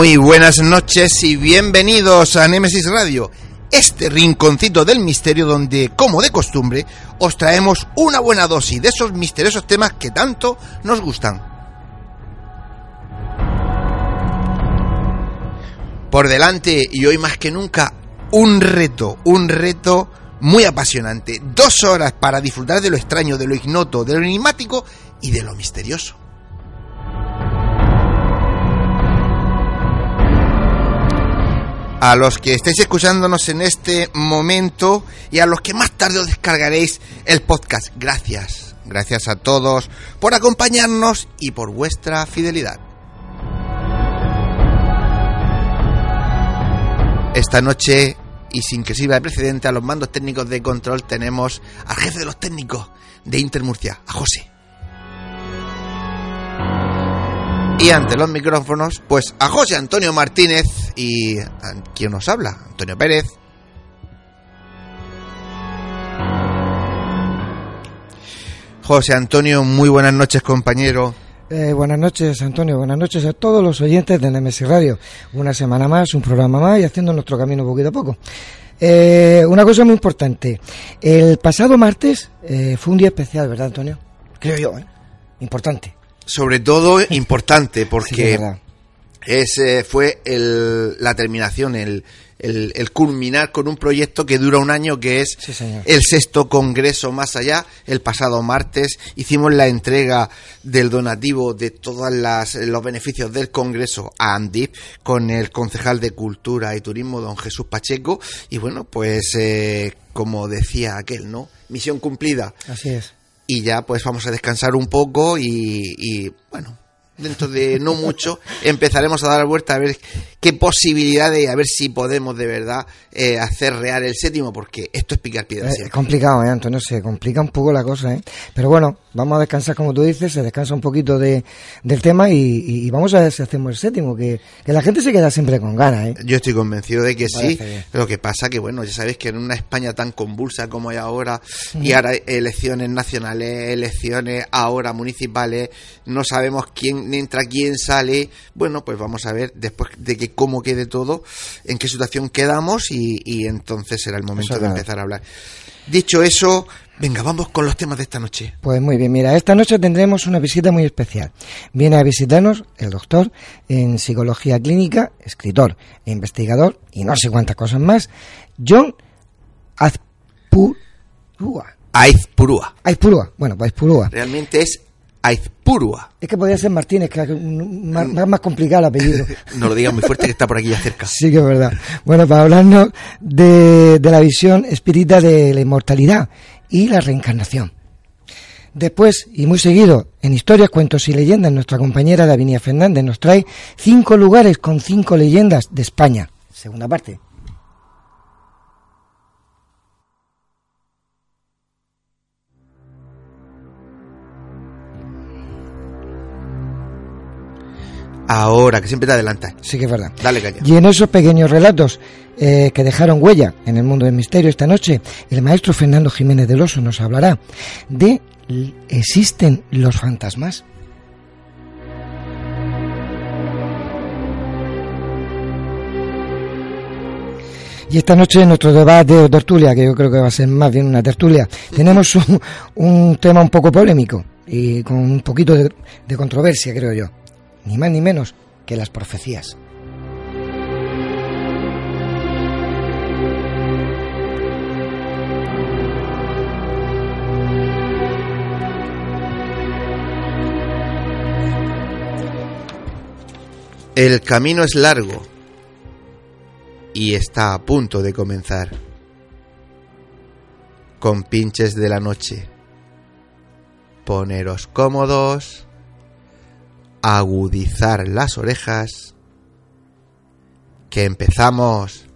Muy buenas noches y bienvenidos a Nemesis Radio, este rinconcito del misterio donde, como de costumbre, os traemos una buena dosis de esos misteriosos temas que tanto nos gustan. Por delante y hoy más que nunca, un reto, un reto muy apasionante. Dos horas para disfrutar de lo extraño, de lo ignoto, de lo enigmático y de lo misterioso. A los que estéis escuchándonos en este momento y a los que más tarde os descargaréis el podcast. Gracias, gracias a todos por acompañarnos y por vuestra fidelidad. Esta noche, y sin que sirva de precedente, a los mandos técnicos de control tenemos al jefe de los técnicos de Intermurcia, a José. Y ante los micrófonos, pues a José Antonio Martínez y a quien nos habla, Antonio Pérez. José Antonio, muy buenas noches, compañero. Eh, buenas noches, Antonio. Buenas noches a todos los oyentes de Nemesis Radio. Una semana más, un programa más y haciendo nuestro camino poquito a poco. Eh, una cosa muy importante. El pasado martes eh, fue un día especial, ¿verdad, Antonio? Creo yo, ¿eh? Importante sobre todo importante porque ese fue el, la terminación, el, el, culminar con un proyecto que dura un año, que es el sexto congreso más allá. El pasado martes hicimos la entrega del donativo de todos los beneficios del congreso a Andip con el concejal de Cultura y Turismo, don Jesús Pacheco. Y bueno, pues eh, como decía aquel, ¿no? Misión cumplida. Así es y ya pues vamos a descansar un poco y, y bueno, dentro de no mucho, empezaremos a dar vuelta a ver qué posibilidades, a ver si podemos de verdad eh, hacer real el séptimo, porque esto es picar piedra. Es complicado, ¿eh, Antonio? Se complica un poco la cosa, ¿eh? Pero bueno, vamos a descansar como tú dices, se descansa un poquito de, del tema y, vamos a ver si hacemos el séptimo, que, la gente se queda siempre con ganas, ¿eh? Yo estoy convencido de que sí, lo que pasa que, bueno, ya sabéis que en una España tan convulsa como hay ahora, y ahora elecciones nacionales, elecciones ahora municipales, no sabemos quién entra, quién sale. Bueno, pues vamos a ver después de que cómo quede todo, en qué situación quedamos y, entonces será el momento de empezar a hablar. Dicho eso, venga, vamos con los temas de esta noche. Pues muy bien, mira, esta noche tendremos una visita muy especial. Viene a visitarnos el doctor en psicología clínica, escritor e investigador y no sé cuántas cosas más, John Azpurúa. Aizpurúa. Aizpurúa, bueno, pues Aizpurúa. Realmente es Aizpurua. Es que podría ser Martínez, que es más, más complicado el apellido. no lo digas muy fuerte que está por aquí ya cerca. Sí que es verdad. Bueno, para hablarnos de, de la visión espírita de la inmortalidad y la reencarnación. Después, y muy seguido, en historias, cuentos y leyendas, nuestra compañera Davinia Fernández nos trae cinco lugares con cinco leyendas de España. Segunda parte. Ahora, que siempre te adelantas. Sí que es verdad. Dale caña. Y en esos pequeños relatos eh, que dejaron huella en el mundo del misterio esta noche, el maestro Fernando Jiménez del Oso nos hablará de ¿existen los fantasmas? Y esta noche en nuestro debate de tertulia, que yo creo que va a ser más bien una tertulia, tenemos un, tema un poco polémico y con un poquito de controversia, creo yo. Ni más ni menos que las profecías. El camino es largo y está a punto de comenzar. Con pinches de la noche. Poneros cómodos, agudizar las orejas, que empezamos.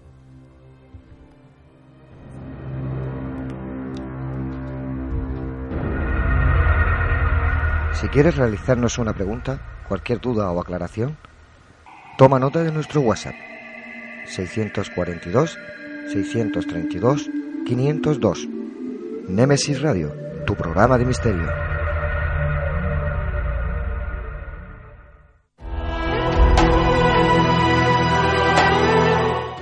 Si quieres realizarnos una pregunta, cualquier duda o aclaración, toma nota de nuestro WhatsApp 642 632 502. Nemesis Radio, tu programa de misterio.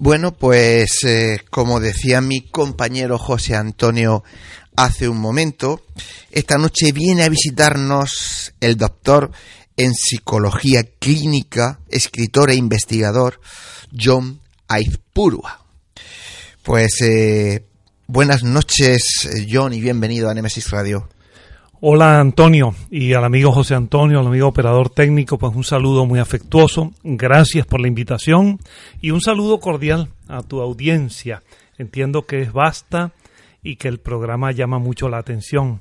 Bueno, pues eh, como decía mi compañero José Antonio hace un momento. Esta noche viene a visitarnos el doctor en psicología clínica, escritor e investigador John Aizpurua. Pues eh, buenas noches, John, y bienvenido a Nemesis Radio. Hola Antonio y al amigo José Antonio, al amigo operador técnico, pues un saludo muy afectuoso, gracias por la invitación y un saludo cordial a tu audiencia. Entiendo que es vasta y que el programa llama mucho la atención.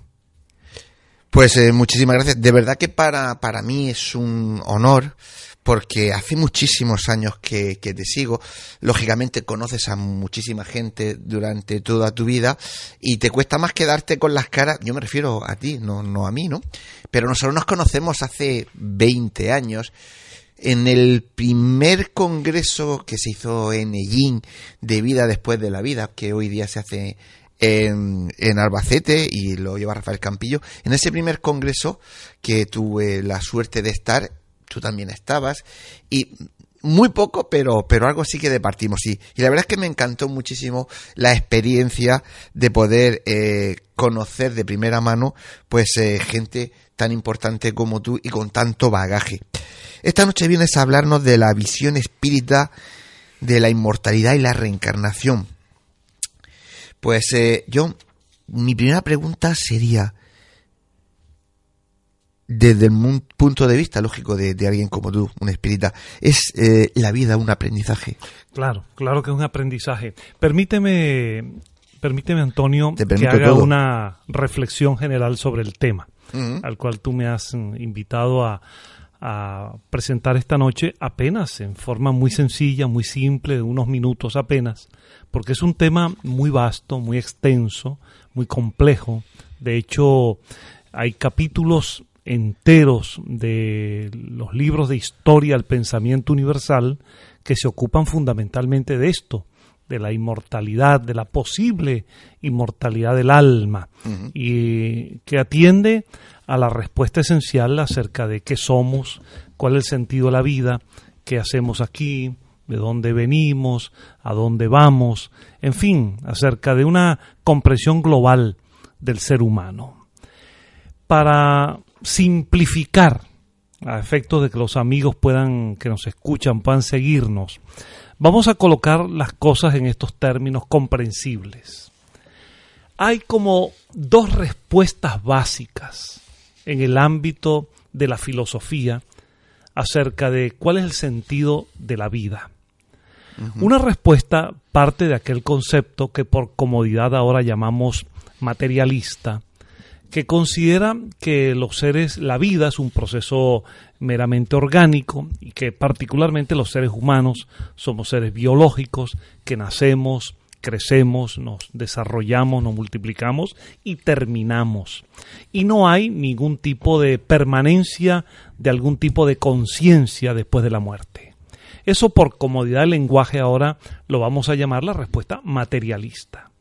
Pues eh, muchísimas gracias. De verdad que para, para mí es un honor porque hace muchísimos años que, te sigo. Lógicamente conoces a muchísima gente durante toda tu vida y te cuesta más quedarte con las caras. Yo me refiero a ti, no, no a mí, ¿no? Pero nosotros nos conocemos hace 20 años en el primer congreso que se hizo en Ellín de vida después de la vida, que hoy día se hace en, en, Albacete y lo lleva Rafael Campillo. En ese primer congreso que tuve la suerte de estar, tú también estabas, y muy poco, pero, pero algo sí que departimos, sí. Y la verdad es que me encantó muchísimo la experiencia de poder eh, conocer de primera mano, pues, eh, gente tan importante como tú y con tanto bagaje. Esta noche vienes a hablarnos de la visión espírita de la inmortalidad y la reencarnación pues eh, yo, mi primera pregunta sería, desde el punto de vista lógico de, alguien como tú, un espírita, ¿es eh, la vida un aprendizaje? Claro, claro que es un aprendizaje. Permíteme, permíteme Antonio, que haga una reflexión general sobre el tema al cual tú me has invitado a, a presentar esta noche apenas en forma muy sencilla, muy simple, de unos minutos apenas, porque es un tema muy vasto, muy extenso, muy complejo. De hecho, hay capítulos enteros de los libros de historia del pensamiento universal que se ocupan fundamentalmente de esto, de la inmortalidad, de la posible inmortalidad del alma, y que atiende a la respuesta esencial acerca de qué somos, cuál es el sentido de la vida, qué hacemos aquí, de dónde venimos, a dónde vamos, en fin, acerca de una comprensión global del ser humano. Para simplificar a efectos de que los amigos puedan, que nos escuchan, puedan seguirnos, vamos a colocar las cosas en estos términos comprensibles. Hay como dos respuestas básicas en el ámbito de la filosofía acerca de cuál es el sentido de la vida. Una respuesta parte de aquel concepto que por comodidad ahora llamamos materialista, que considera que los seres, la vida es un proceso meramente orgánico y que particularmente los seres humanos somos seres biológicos que nacemos, crecemos, nos desarrollamos, nos multiplicamos y terminamos. Y no hay ningún tipo de permanencia de algún tipo de conciencia después de la muerte. Eso por comodidad del lenguaje ahora lo vamos a llamar la respuesta materialista.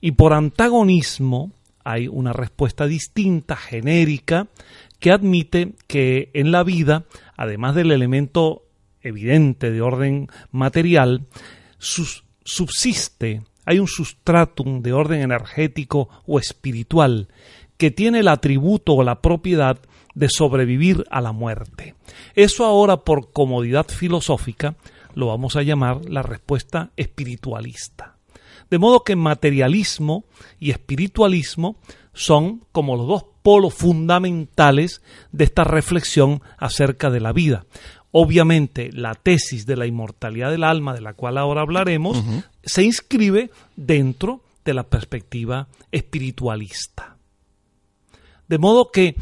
Y por antagonismo hay una respuesta distinta, genérica, que admite que en la vida, además del elemento evidente de orden material, subsiste, hay un sustratum de orden energético o espiritual que tiene el atributo o la propiedad de sobrevivir a la muerte. Eso ahora por comodidad filosófica lo vamos a llamar la respuesta espiritualista. De modo que materialismo y espiritualismo son como los dos polos fundamentales de esta reflexión acerca de la vida. Obviamente, la tesis de la inmortalidad del alma, de la cual ahora hablaremos, se inscribe dentro de la perspectiva espiritualista. De modo que,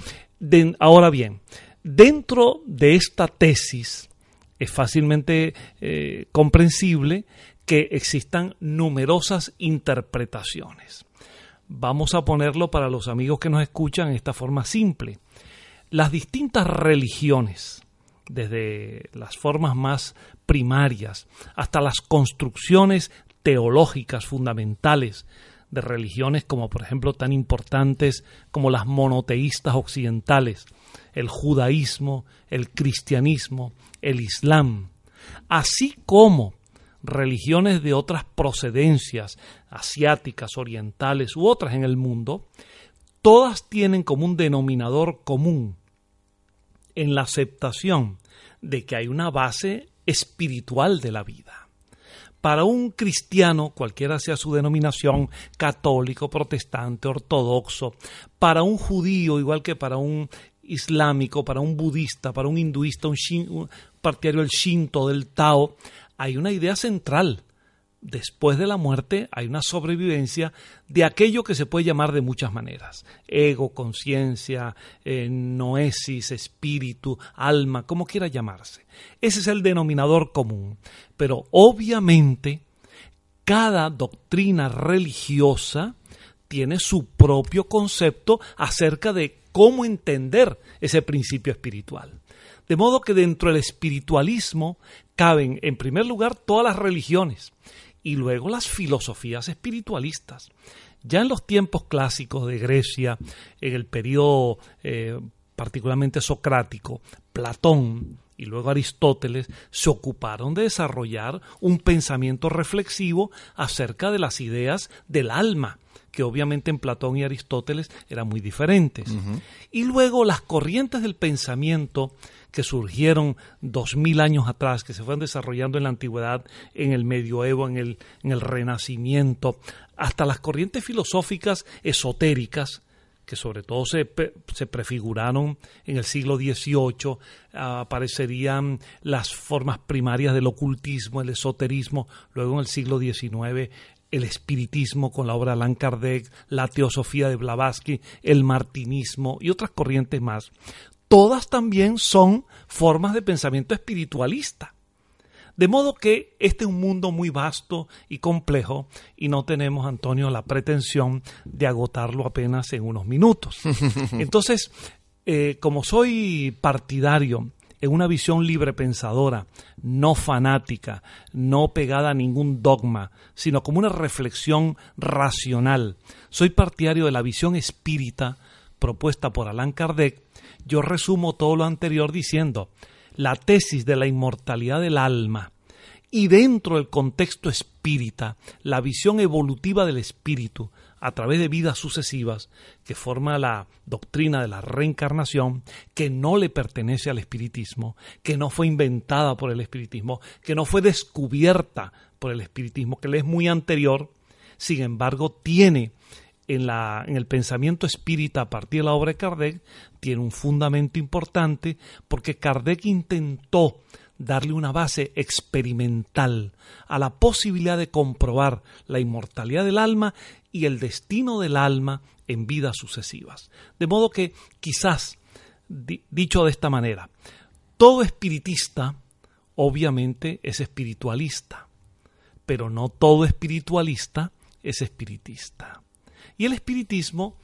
ahora bien, dentro de esta tesis es fácilmente eh, comprensible que existan numerosas interpretaciones. Vamos a ponerlo para los amigos que nos escuchan en esta forma simple. Las distintas religiones, desde las formas más primarias hasta las construcciones teológicas fundamentales de religiones como por ejemplo tan importantes como las monoteístas occidentales, el judaísmo, el cristianismo, el islam, así como religiones de otras procedencias, asiáticas, orientales u otras en el mundo, todas tienen como un denominador común en la aceptación de que hay una base espiritual de la vida. Para un cristiano, cualquiera sea su denominación, católico, protestante, ortodoxo, para un judío, igual que para un islámico, para un budista, para un hinduista, un, partidario del Shinto, del Tao, hay una idea central. Después de la muerte hay una sobrevivencia de aquello que se puede llamar de muchas maneras. Ego, conciencia, eh, noesis, espíritu, alma, como quiera llamarse. Ese es el denominador común. Pero obviamente cada doctrina religiosa tiene su propio concepto acerca de cómo entender ese principio espiritual. De modo que dentro del espiritualismo caben, en primer lugar, todas las religiones y luego las filosofías espiritualistas. Ya en los tiempos clásicos de Grecia, en el periodo eh, particularmente socrático, Platón y luego Aristóteles se ocuparon de desarrollar un pensamiento reflexivo acerca de las ideas del alma, que obviamente en Platón y Aristóteles eran muy diferentes. Y luego las corrientes del pensamiento que surgieron dos mil años atrás, que se fueron desarrollando en la antigüedad, en el medioevo, en el, en el renacimiento, hasta las corrientes filosóficas esotéricas, que sobre todo se, se, prefiguraron en el siglo XVIII, aparecerían las formas primarias del ocultismo, el esoterismo, luego en el siglo XIX el espiritismo con la obra de Allan Kardec, la teosofía de Blavatsky, el martinismo y otras corrientes más todas también son formas de pensamiento espiritualista. De modo que este es un mundo muy vasto y complejo y no tenemos, Antonio, la pretensión de agotarlo apenas en unos minutos. Entonces, eh, como soy partidario en una visión libre pensadora, no fanática, no pegada a ningún dogma, sino como una reflexión racional, soy partidario de la visión espírita propuesta por Allan Kardec, yo resumo todo lo anterior diciendo, la tesis de la inmortalidad del alma y dentro del contexto espírita, la visión evolutiva del espíritu, a través de vidas sucesivas, que forma la doctrina de la reencarnación, que no le pertenece al espiritismo, que no fue inventada por el espiritismo, que no fue descubierta por el espiritismo, que le es muy anterior, sin embargo tiene en, la, en el pensamiento espírita a partir de la obra de Kardec, tiene un fundamento importante porque Kardec intentó darle una base experimental a la posibilidad de comprobar la inmortalidad del alma y el destino del alma en vidas sucesivas. De modo que quizás, dicho de esta manera, todo espiritista obviamente es espiritualista, pero no todo espiritualista es espiritista. Y el espiritismo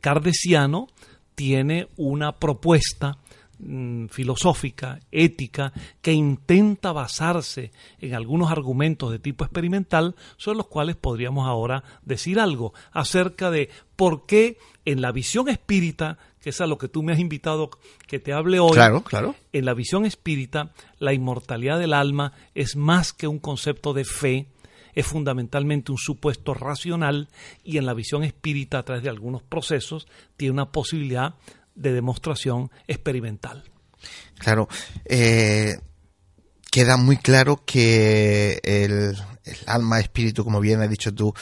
cardesiano tiene una propuesta Mm, filosófica, ética, que intenta basarse en algunos argumentos de tipo experimental, sobre los cuales podríamos ahora decir algo acerca de por qué en la visión espírita, que es a lo que tú me has invitado que te hable hoy, claro, claro. en la visión espírita, la inmortalidad del alma es más que un concepto de fe, es fundamentalmente un supuesto racional y en la visión espírita, a través de algunos procesos, tiene una posibilidad de demostración experimental. Claro, eh, queda muy claro que el, alma espíritu, como bien has dicho tú,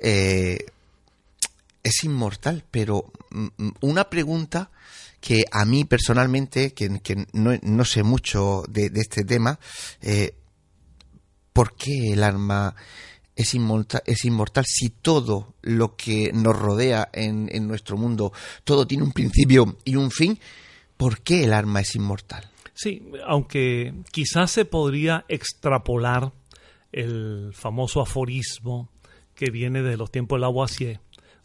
eh, es inmortal, pero mm, mm, una pregunta que a mí personalmente, que, no, sé mucho de, este tema, eh, ¿por qué el alma es inmortal, es inmortal si todo lo que nos rodea en, en nuestro mundo, todo tiene un principio y un fin, ¿por qué el alma es inmortal? Sí, aunque quizás se podría extrapolar el famoso aforismo que viene de los tiempos de Lavoisier,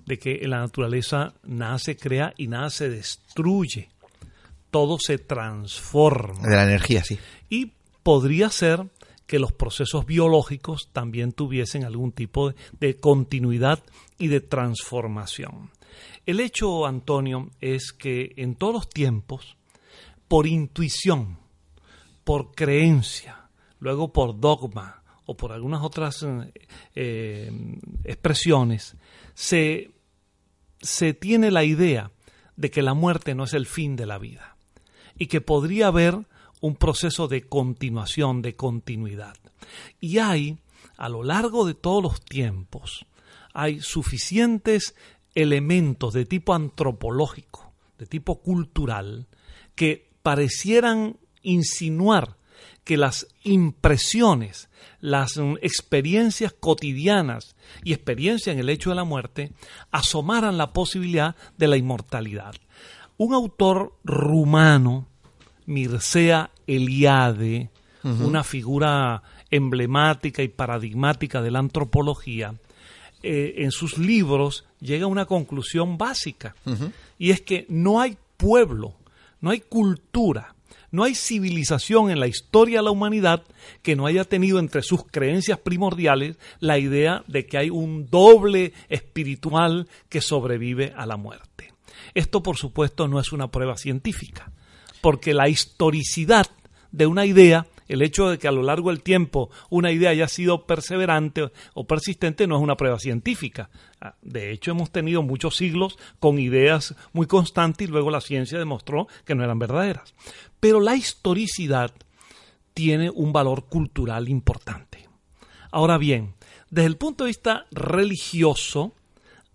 de que en la naturaleza nada se crea y nada se destruye, todo se transforma. De la energía, sí. Y podría ser que los procesos biológicos también tuviesen algún tipo de, continuidad y de transformación. El hecho, Antonio, es que en todos los tiempos, por intuición, por creencia, luego por dogma o por algunas otras eh, eh, expresiones, se, se tiene la idea de que la muerte no es el fin de la vida y que podría haber un proceso de continuación, de continuidad. Y hay, a lo largo de todos los tiempos, hay suficientes elementos de tipo antropológico, de tipo cultural, que parecieran insinuar que las impresiones, las experiencias cotidianas y experiencia en el hecho de la muerte asomaran la posibilidad de la inmortalidad. Un autor rumano Mircea Eliade, una figura emblemática y paradigmática de la antropología, eh, en sus libros llega a una conclusión básica, y es que no hay pueblo, no hay cultura, no hay civilización en la historia de la humanidad que no haya tenido entre sus creencias primordiales la idea de que hay un doble espiritual que sobrevive a la muerte. Esto, por supuesto, no es una prueba científica porque la historicidad de una idea, el hecho de que a lo largo del tiempo una idea haya sido perseverante o persistente no es una prueba científica. Ah, de hecho, hemos tenido muchos siglos con ideas muy constantes y luego la ciencia demostró que no eran verdaderas. Pero la historicidad tiene un valor cultural importante. Ahora bien, desde el punto de vista religioso,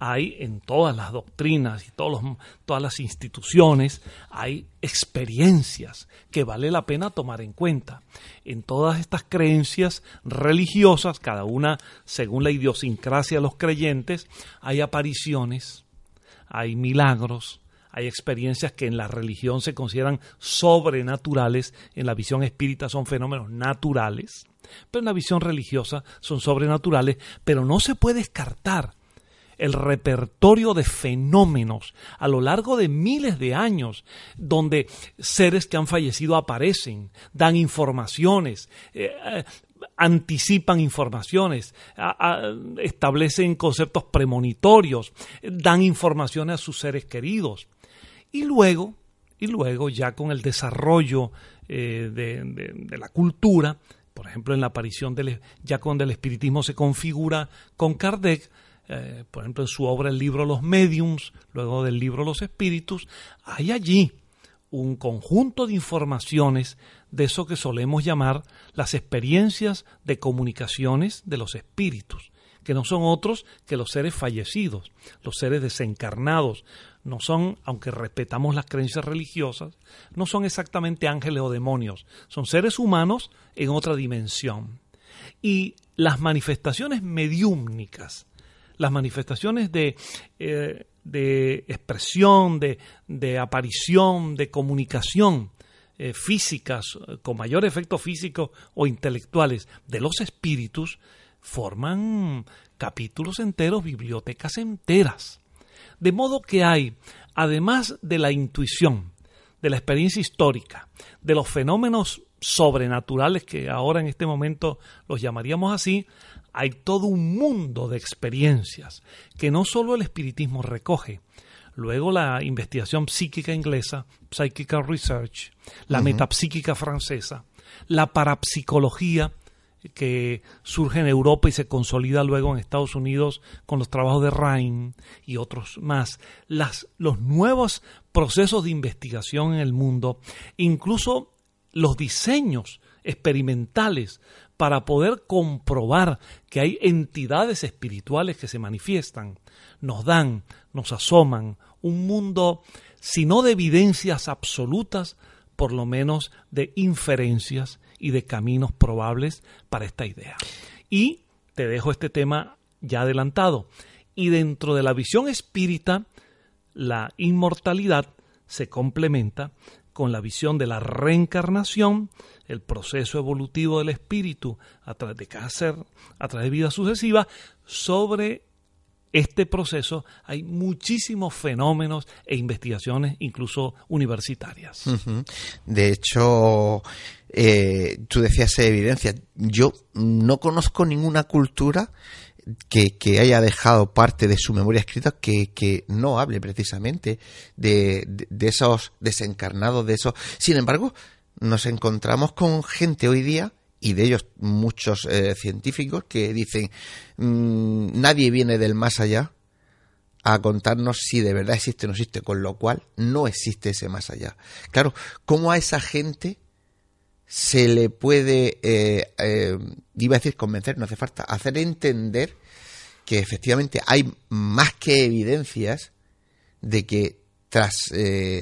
hay en todas las doctrinas y todos todas las instituciones, hay experiencias que vale la pena tomar en cuenta. En todas estas creencias religiosas, cada una según la idiosincrasia de los creyentes, hay apariciones, hay milagros, hay experiencias que en la religión se consideran sobrenaturales, en la visión espírita son fenómenos naturales, pero en la visión religiosa son sobrenaturales, pero no se puede descartar el repertorio de fenómenos a lo largo de miles de años, donde seres que han fallecido aparecen, dan informaciones, eh, eh, anticipan informaciones, establecen conceptos premonitorios, dan informaciones a sus seres queridos. Y luego, y luego ya con el desarrollo eh, de, la cultura, por ejemplo en la aparición del, ya cuando el espiritismo se configura con Kardec, eh, por ejemplo en su obra el libro Los Mediums, luego del libro Los Espíritus, hay allí un conjunto de informaciones de eso que solemos llamar las experiencias de comunicaciones de los espíritus, que no son otros que los seres fallecidos, los seres desencarnados, no son, aunque respetamos las creencias religiosas, no son exactamente ángeles o demonios, son seres humanos en otra dimensión. Y las manifestaciones mediúmnicas, las manifestaciones de, eh, de expresión, de, de, aparición, de comunicación eh, físicas, con mayor efecto físico o intelectuales de los espíritus, forman capítulos enteros, bibliotecas enteras. De modo que hay, además de la intuición, de la experiencia histórica, de los fenómenos sobrenaturales que ahora en este momento los llamaríamos así, hay todo un mundo de experiencias que no solo el espiritismo recoge, luego la investigación psíquica inglesa, Psychical Research, la metapsíquica francesa, la parapsicología que surge en Europa y se consolida luego en Estados Unidos con los trabajos de Rhein y otros más, las, los nuevos procesos de investigación en el mundo, incluso los diseños experimentales para poder comprobar que hay entidades espirituales que se manifiestan, nos dan, nos asoman un mundo, si no de evidencias absolutas, por lo menos de inferencias y de caminos probables para esta idea. Y te dejo este tema ya adelantado. Y dentro de la visión espírita, la inmortalidad se complementa con la visión de la reencarnación, el proceso evolutivo del espíritu a través de ser, a través de vida sucesiva, sobre este proceso hay muchísimos fenómenos e investigaciones, incluso universitarias. De hecho, eh, tú decías evidencia. Yo no conozco ninguna cultura que, haya dejado parte de su memoria escrita que, no hable precisamente de, esos desencarnados, de esos. Sin embargo, nos encontramos con gente hoy día y de ellos muchos eh, científicos que dicen mm, nadie viene del más allá a contarnos si de verdad existe o no existe, con lo cual no existe ese más allá. Claro, ¿cómo a esa gente se le puede, eh, eh, iba a decir convencer, no hace falta, hacer entender que efectivamente hay más que evidencias de que tras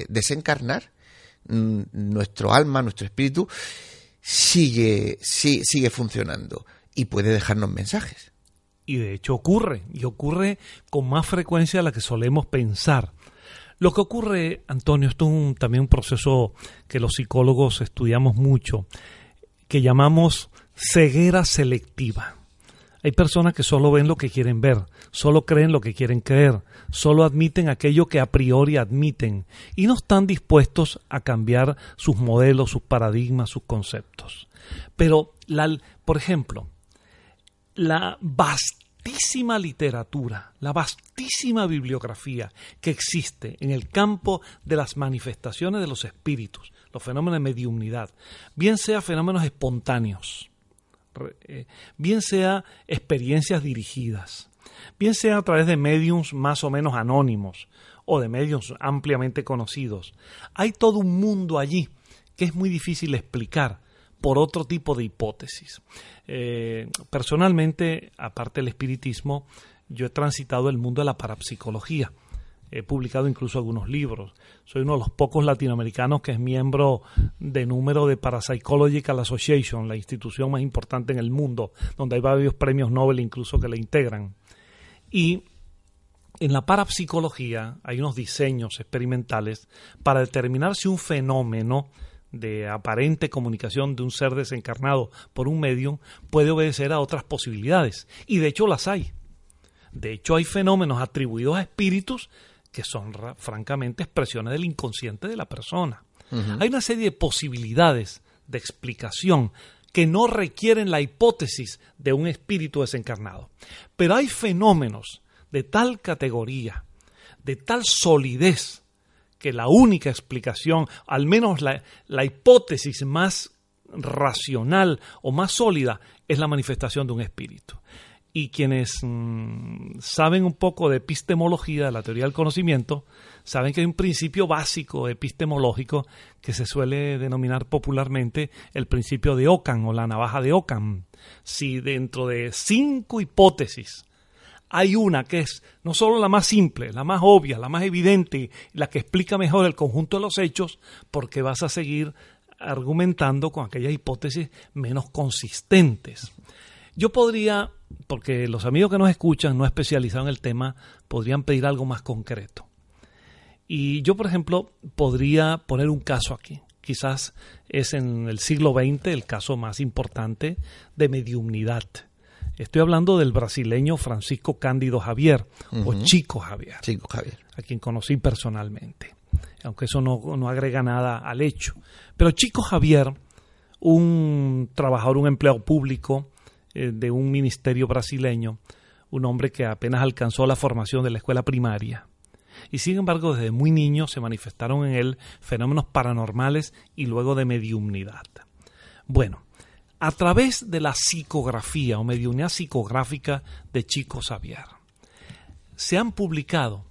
desencarnar, nuestro alma, nuestro espíritu, sigue, sigue funcionando y puede dejarnos mensajes. Y de hecho ocurre, y ocurre con más frecuencia de la que solemos pensar. Lo que ocurre, Antonio, esto es también un proceso que los psicólogos estudiamos mucho, que llamamos ceguera selectiva. Hay personas que solo ven lo que quieren ver, solo creen lo que quieren creer, solo admiten aquello que a priori admiten y no están dispuestos a cambiar sus modelos, sus paradigmas, sus conceptos. Pero, por ejemplo, la vastísima literatura, la vastísima bibliografía que existe en el campo de las manifestaciones de los espíritus, los fenómenos de mediumnidad, bien sea fenómenos espontáneos, eh, bien sea experiencias dirigidas, bien sea a través de mediums más o menos anónimos o de medios ampliamente conocidos. Hay todo un mundo allí que es muy difícil explicar por otro tipo de hipótesis. Eh, personalmente, aparte del espiritismo, yo he transitado el mundo de la parapsicología He publicado incluso algunos libros. Soy uno de los pocos latinoamericanos que es miembro de número de Parapsychological Association, la institución más importante en el mundo, donde hay varios premios Nobel incluso que la integran. Y en la parapsicología hay unos diseños experimentales para determinar si un fenómeno de aparente comunicación de un ser desencarnado por un medium puede obedecer a otras posibilidades. Y de hecho las hay. De hecho hay fenómenos atribuidos a espíritus que son francamente expresiones del inconsciente de la persona. Hay una serie de posibilidades de explicación que no requieren la hipótesis de un espíritu desencarnado. Pero hay fenómenos de tal categoría, de tal solidez, que la única explicación, al menos la, la hipótesis más racional o más sólida, es la manifestación de un espíritu. Y quienes mm, saben un poco de epistemología, de la teoría del conocimiento, saben que hay un principio básico epistemológico que se suele denominar popularmente el principio de Ockham o la navaja de Ockham. Si dentro de cinco hipótesis hay una que es no solo la más simple, la más obvia, la más evidente, la que explica mejor el conjunto de los hechos, porque vas a seguir argumentando con aquellas hipótesis menos consistentes. Yo podría, porque los amigos que nos escuchan, no especializados en el tema, podrían pedir algo más concreto. Y yo, por ejemplo, podría poner un caso aquí. Quizás es en el siglo XX el caso más importante de mediumnidad Estoy hablando del brasileño Francisco Cándido Javier, o Chico Javier, Chico Javier, a quien conocí personalmente, aunque eso no, no agrega nada al hecho. Pero Chico Javier, un trabajador, un empleado público eh, de un ministerio brasileño, un hombre que apenas alcanzó la formación de la escuela primaria. Y sin embargo, desde muy niño se manifestaron en él fenómenos paranormales y luego de mediumnidad. Bueno, a través de la psicografía o mediunidad psicográfica de Chico Xavier. Se han publicado,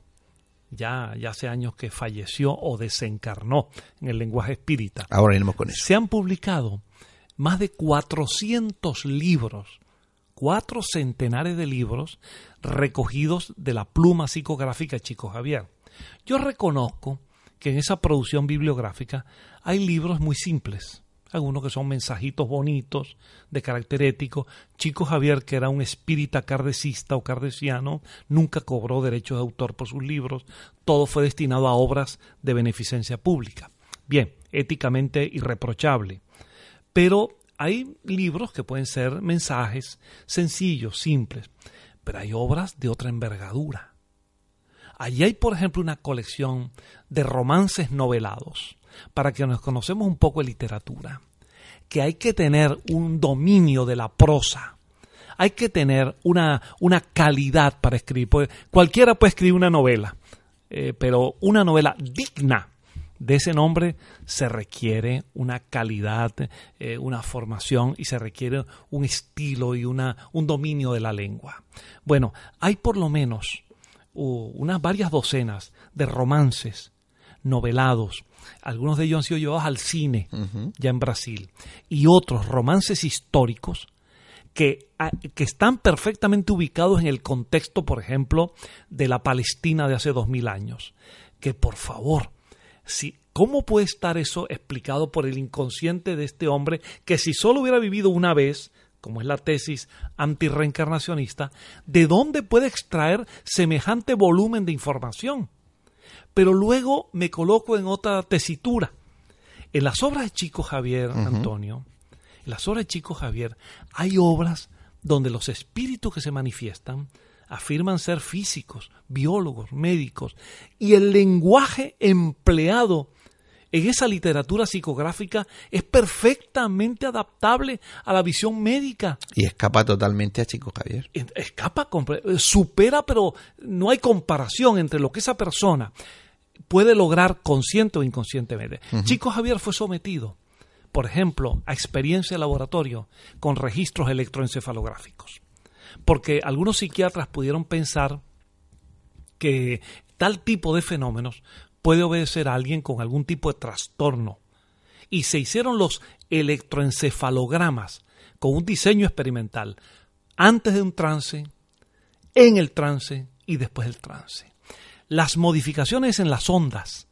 ya, ya hace años que falleció o desencarnó en el lenguaje espírita. Ahora iremos con eso. Se han publicado más de 400 libros, cuatro centenares de libros recogidos de la pluma psicográfica Chico Javier. Yo reconozco que en esa producción bibliográfica hay libros muy simples, algunos que son mensajitos bonitos de carácter ético. Chico Javier, que era un espírita cardecista o cardesiano, nunca cobró derechos de autor por sus libros, todo fue destinado a obras de beneficencia pública. Bien, éticamente irreprochable. Pero hay libros que pueden ser mensajes sencillos, simples, pero hay obras de otra envergadura. Allí hay, por ejemplo, una colección de romances novelados para que nos conocemos un poco de literatura, que hay que tener un dominio de la prosa, hay que tener una, una calidad para escribir. cualquiera puede escribir una novela, eh, pero una novela digna de ese nombre se requiere una calidad, eh, una formación y se requiere un estilo y una, un dominio de la lengua. Bueno, hay por lo menos unas varias docenas de romances novelados algunos de ellos han sido llevados al cine ya en Brasil, y otros romances históricos que, que, están perfectamente ubicados en el contexto, por ejemplo, de la Palestina de hace dos mil años. Que por favor, ¿cómo puede estar eso explicado por el inconsciente de este hombre que si solo hubiera vivido una vez, como es la tesis antirreencarnacionista, ¿de dónde puede extraer semejante volumen de información? pero luego me coloco en otra tesitura. En las obras de Chico Javier, Antonio, en las obras de Chico Javier, hay obras donde los espíritus que se manifiestan afirman ser físicos, biólogos, médicos, y el lenguaje empleado en esa literatura psicográfica es perfectamente adaptable a la visión médica. Y escapa totalmente a Chico Javier. Escapa, supera, pero no hay comparación entre lo que esa persona puede lograr consciente o inconscientemente. Chico Javier fue sometido, por ejemplo, a experiencia de laboratorio con registros electroencefalográficos, porque algunos psiquiatras pudieron pensar que tal tipo de fenómenos puede obedecer a alguien con algún tipo de trastorno. Y se hicieron los electroencefalogramas con un diseño experimental antes de un trance, en el trance y después del trance las modificaciones en las ondas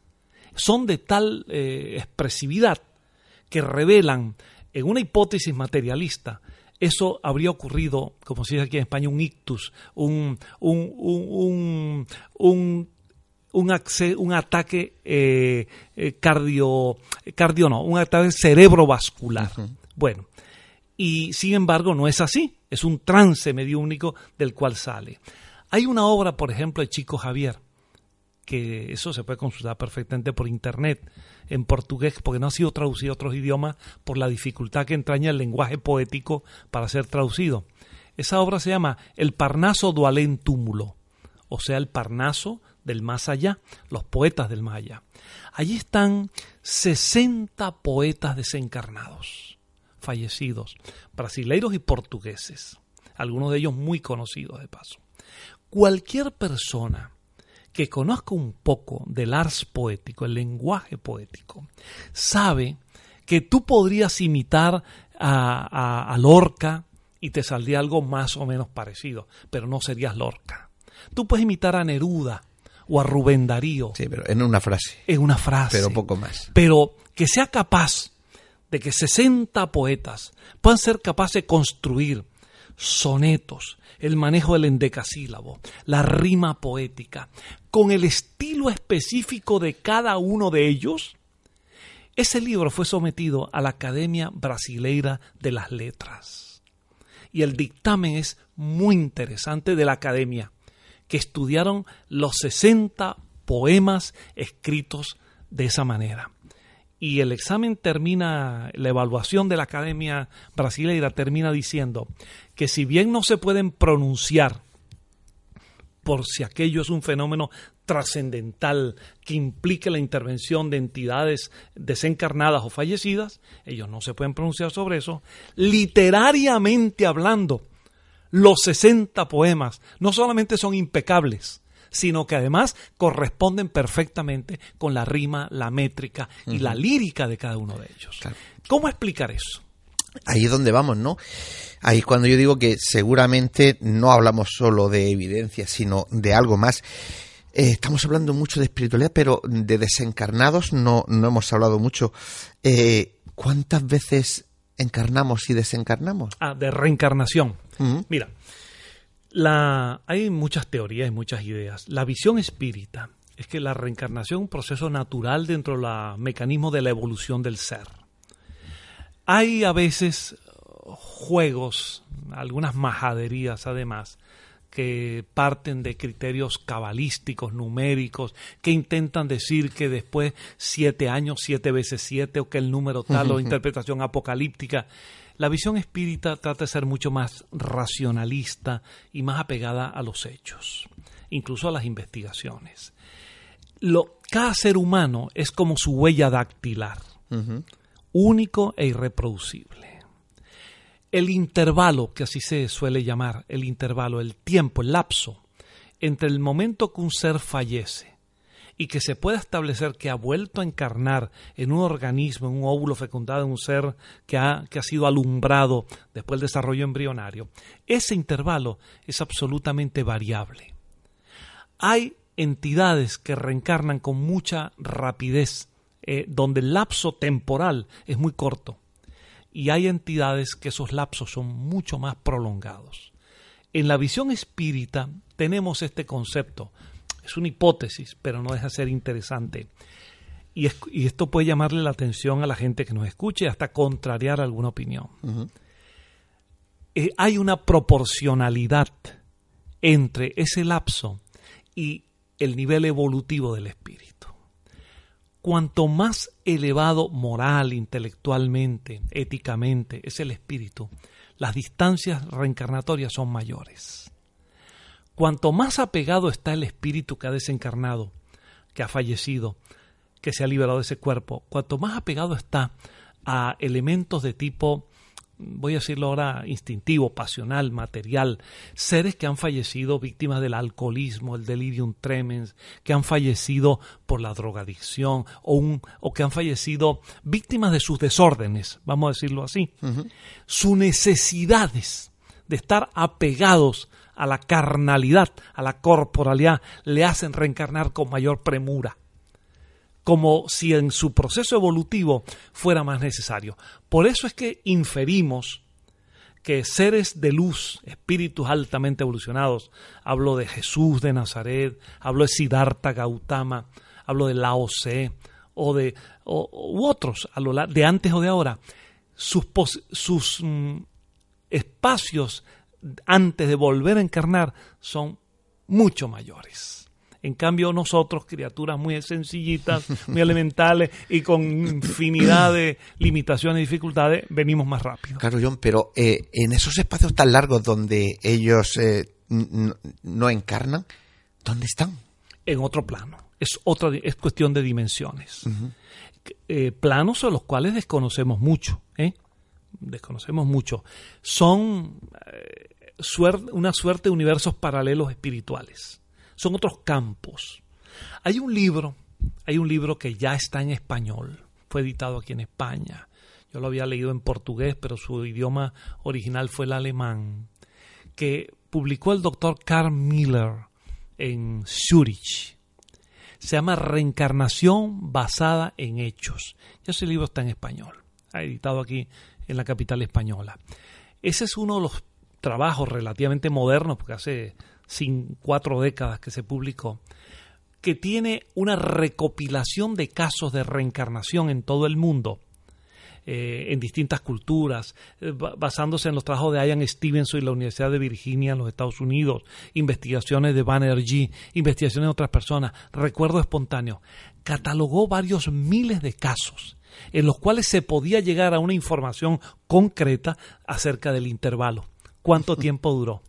son de tal eh, expresividad que revelan en una hipótesis materialista eso habría ocurrido, como se dice aquí en España, un ictus, un, un, un, un, un, ataque eh, eh, cardio, cardio no, un ataque cerebrovascular. Bueno, y sin embargo no es así, es un trance mediúnico del cual sale. Hay una obra, por ejemplo, de Chico Javier, que eso se puede consultar perfectamente por internet en portugués porque no ha sido traducido a otros idiomas por la dificultad que entraña el lenguaje poético para ser traducido. Esa obra se llama El Parnaso do Túmulo, o sea, el Parnaso del más allá, los poetas del más allá. Allí están 60 poetas desencarnados, fallecidos, brasileiros y portugueses. algunos de ellos muy conocidos de paso. Cualquier persona que conozca un poco del ars poético, el lenguaje poético, sabe que tú podrías imitar a, a, Lorca y te saldría algo más o menos parecido, pero no serías Lorca. Tú puedes imitar a Neruda o a Rubén Darío. Sí, pero en una frase. En una frase. Pero poco más. Pero que sea capaz de que 60 poetas puedan ser capaces de construir sonetos, el manejo del endecasílabo, la rima poética, con el estilo específico de cada uno de ellos, ese libro fue sometido a la Academia Brasileira de las Letras. Y el dictamen es muy interesante de la Academia, que estudiaron los 60 poemas escritos de esa manera. Y el examen termina, la evaluación de la Academia Brasileira termina diciendo que si bien no se pueden pronunciar por si aquello es un fenómeno trascendental que implique la intervención de entidades desencarnadas o fallecidas, ellos no se pueden pronunciar sobre eso, literariamente hablando, los 60 poemas no solamente son impecables, sino que además corresponden perfectamente con la rima, la métrica y la lírica de cada uno de ellos. ¿Cómo explicar eso? Ahí es donde vamos, ¿no? Ahí cuando yo digo que seguramente no hablamos solo de evidencia, sino de algo más. Eh, estamos hablando mucho de espiritualidad, pero de desencarnados no, no hemos hablado mucho. Eh, ¿Cuántas veces encarnamos y desencarnamos? Ah, de reencarnación. Mira, la, hay muchas teorías y muchas ideas. La visión espírita es que la reencarnación es un proceso natural dentro del mecanismo de la evolución del ser. Hay a veces juegos, algunas majaderías además, que parten de criterios cabalísticos, numéricos, que intentan decir que después siete años, siete veces siete, o que el número tal, o interpretación apocalíptica. La visión espírita trata de ser mucho más racionalista y más apegada a los hechos, incluso a las investigaciones. Lo, cada ser humano es como su huella dactilar, único e irreproducible. El intervalo, que así se suele llamar, el intervalo, el tiempo, el lapso, entre el momento que un ser fallece y que se pueda establecer que ha vuelto a encarnar en un organismo, en un óvulo fecundado, en un ser que ha, que ha sido alumbrado después del desarrollo embrionario, ese intervalo es absolutamente variable. Hay entidades que reencarnan con mucha rapidez, eh, donde el lapso temporal es muy corto, y hay entidades que esos lapsos son mucho más prolongados. En la visión espírita tenemos este concepto es una hipótesis, pero no deja de ser interesante. Y, esto puede llamarle la atención a la gente que nos escuche, hasta contrariar alguna opinión. Eh, hay una proporcionalidad entre ese lapso y el nivel evolutivo del espíritu. Cuanto más elevado moral, intelectualmente, éticamente es el espíritu, las distancias reencarnatorias son mayores. Cuanto más apegado está el espíritu que ha desencarnado, que ha fallecido, que se ha liberado de ese cuerpo, cuanto más apegado está a elementos de tipo, voy a decirlo ahora, instintivo, pasional, material, seres que han fallecido víctimas del alcoholismo, el delirium tremens, que han fallecido por la drogadicción o, un, o que han fallecido víctimas de sus desórdenes, vamos a decirlo así, sus necesidades de estar apegados a la carnalidad, a la corporalidad, le hacen reencarnar con mayor premura, como si en su proceso evolutivo fuera más necesario. Por eso es que inferimos que seres de luz, espíritus altamente evolucionados, hablo de Jesús de Nazaret, hablo de Siddhartha Gautama, hablo de Lao Tse, o de u otros a lo, de antes o de ahora, sus, sus mm, espacios antes de volver a encarnar son mucho mayores. En cambio, nosotros, criaturas muy sencillitas, muy elementales y con infinidad de limitaciones y dificultades, venimos más rápido. Claro, John, pero eh, en esos espacios tan largos donde ellos eh, no encarnan, ¿dónde están? En otro plano. Es, otra, es cuestión de dimensiones. Eh, planos a los cuales desconocemos mucho. Desconocemos mucho. Son una suerte de universos paralelos espirituales. Son otros campos. Hay un libro, hay un libro que ya está en español, fue editado aquí en España. Yo lo había leído en portugués, pero su idioma original fue el alemán, que publicó el doctor Carl Miller en Zurich. Se llama Reencarnación basada en hechos. Y ese libro está en español, ha editado aquí en la capital española. Ese es uno de los trabajos relativamente modernos, porque hace cuatro décadas que se publicó, que tiene una recopilación de casos de reencarnación en todo el mundo, eh, en distintas culturas, eh, basándose en los trabajos de Ian Stevenson y la Universidad de Virginia en los Estados Unidos, investigaciones de Banerjee, investigaciones de otras personas, recuerdo espontáneo. Catalogó varios miles de casos en los cuales se podía llegar a una información concreta acerca del intervalo. ¿Cuánto tiempo duró?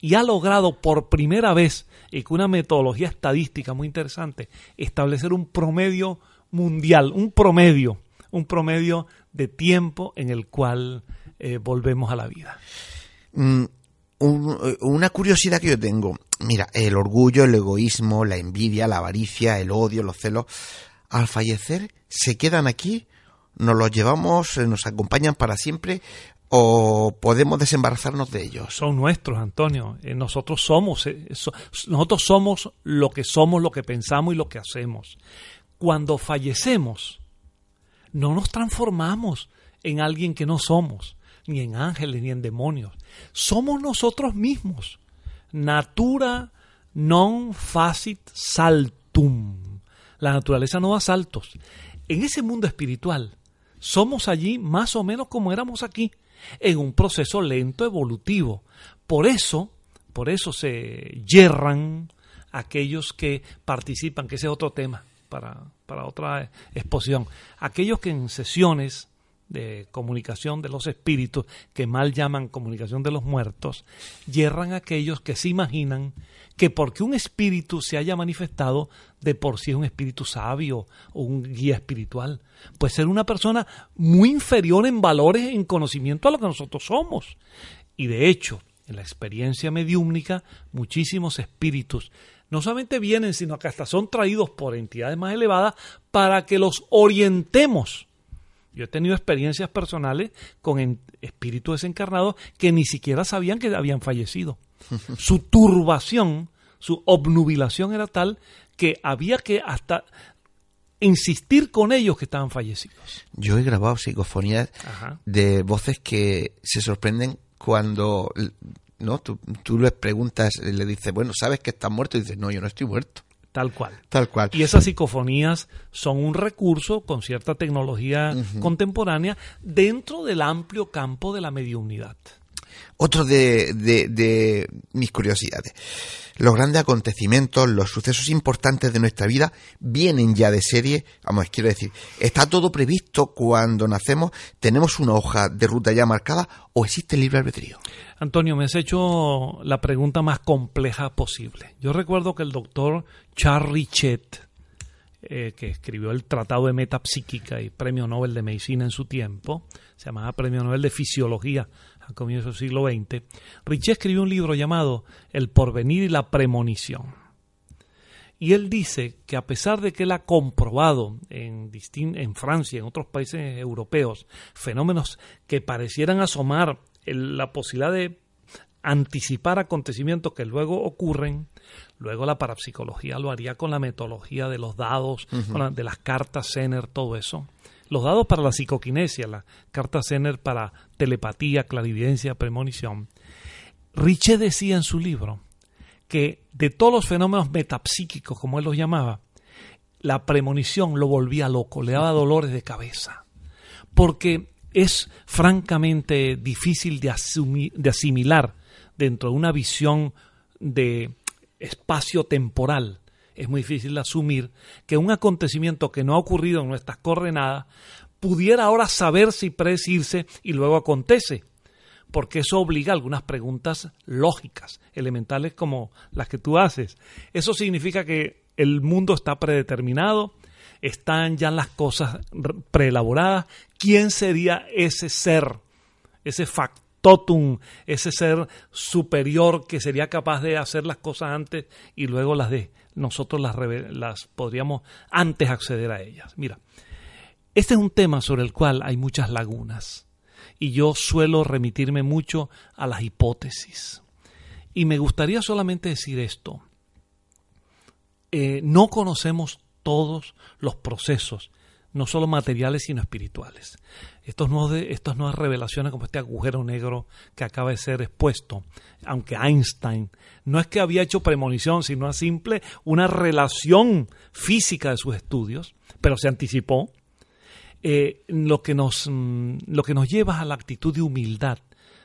Y ha logrado por primera vez, y con una metodología estadística muy interesante, establecer un promedio mundial, un promedio, un promedio de tiempo en el cual eh, volvemos a la vida. Mm, una curiosidad que yo tengo, mira, el orgullo, el egoísmo, la envidia, la avaricia, el odio, los celos, al fallecer se quedan aquí, nos los llevamos, eh, nos acompañan para siempre o podemos desembarazarnos de ellos. Son nuestros, Antonio. Eh, nosotros somos, eh, nosotros somos lo que somos, lo que pensamos y lo que hacemos. Cuando fallecemos, no nos transformamos en alguien que no somos, ni en ángeles ni en demonios. Somos nosotros mismos. Natura non facit saltum la naturaleza no da saltos. En ese mundo espiritual, somos allí más o menos como éramos aquí, en un proceso lento evolutivo. Por eso, por eso se yerran aquellos que participan, que ese es otro tema para, para otra exposición, aquellos que en sesiones de comunicación de los espíritus, que mal llaman comunicación de los muertos, yerran aquellos que se imaginan que porque un espíritu se haya manifestado, de por sí es un espíritu sabio o un guía espiritual. Puede ser una persona muy inferior en valores, en conocimiento a lo que nosotros somos. Y de hecho, en la experiencia mediúmnica, muchísimos espíritus no solamente vienen, sino que hasta son traídos por entidades más elevadas para que los orientemos. Yo he tenido experiencias personales con espíritus desencarnados que ni siquiera sabían que habían fallecido. Su turbación, su obnubilación era tal que había que hasta insistir con ellos que estaban fallecidos. Yo he grabado psicofonías de voces que se sorprenden cuando no tú, tú les preguntas, le dices, bueno, ¿sabes que estás muerto? Y dices, no, yo no estoy muerto. Tal cual. Tal cual. Y esas psicofonías son un recurso con cierta tecnología contemporánea dentro del amplio campo de la mediunidad. Otro de, mis curiosidades. Los grandes acontecimientos, los sucesos importantes de nuestra vida vienen ya de serie. Vamos, quiero decir, ¿está todo previsto cuando nacemos? ¿Tenemos una hoja de ruta ya marcada o existe el libre albedrío? Antonio, me has hecho la pregunta más compleja posible. Yo recuerdo que el doctor Charles Richet, eh, que escribió el Tratado de Metapsíquica y Premio Nobel de Medicina en su tiempo, se llamaba Premio Nobel de Fisiología a comienzos del siglo XX, Richet escribió un libro llamado El porvenir y la premonición. Y él dice que a pesar de que él ha comprobado en, en Francia y en otros países europeos fenómenos que parecieran asomar la posibilidad de anticipar acontecimientos que luego ocurren, luego la parapsicología lo haría con la metodología de los dados, de las cartas Zener, todo eso. Los dados para la psicoquinesia, la carta Zener para telepatía, clarividencia, premonición. Riche decía en su libro que de todos los fenómenos metapsíquicos, como él los llamaba, la premonición lo volvía loco, le daba dolores de cabeza. Porque es francamente difícil de, de asimilar dentro de una visión de espacio temporal. Es muy difícil asumir que un acontecimiento que no ha ocurrido en nuestras coordenadas pudiera ahora saberse y predecirse y luego acontece, porque eso obliga a algunas preguntas lógicas, elementales como las que tú haces. Eso significa que el mundo está predeterminado, están ya las cosas preelaboradas. ¿Quién sería ese ser, ese totum, ese ser superior que sería capaz de hacer las cosas antes y luego las de nosotros las, las podríamos antes acceder a ellas. Mira, este es un tema sobre el cual hay muchas lagunas y yo suelo remitirme mucho a las hipótesis. Y me gustaría solamente decir esto. Eh, no conocemos todos los procesos, no solo materiales, sino espirituales. Estos estas nuevas revelaciones como este agujero negro que acaba de ser expuesto, aunque Einstein no es que había hecho premonición, sino a simple una relación física de sus estudios, pero se anticipó, eh, lo, que nos, mm, lo que nos lleva a la actitud de humildad,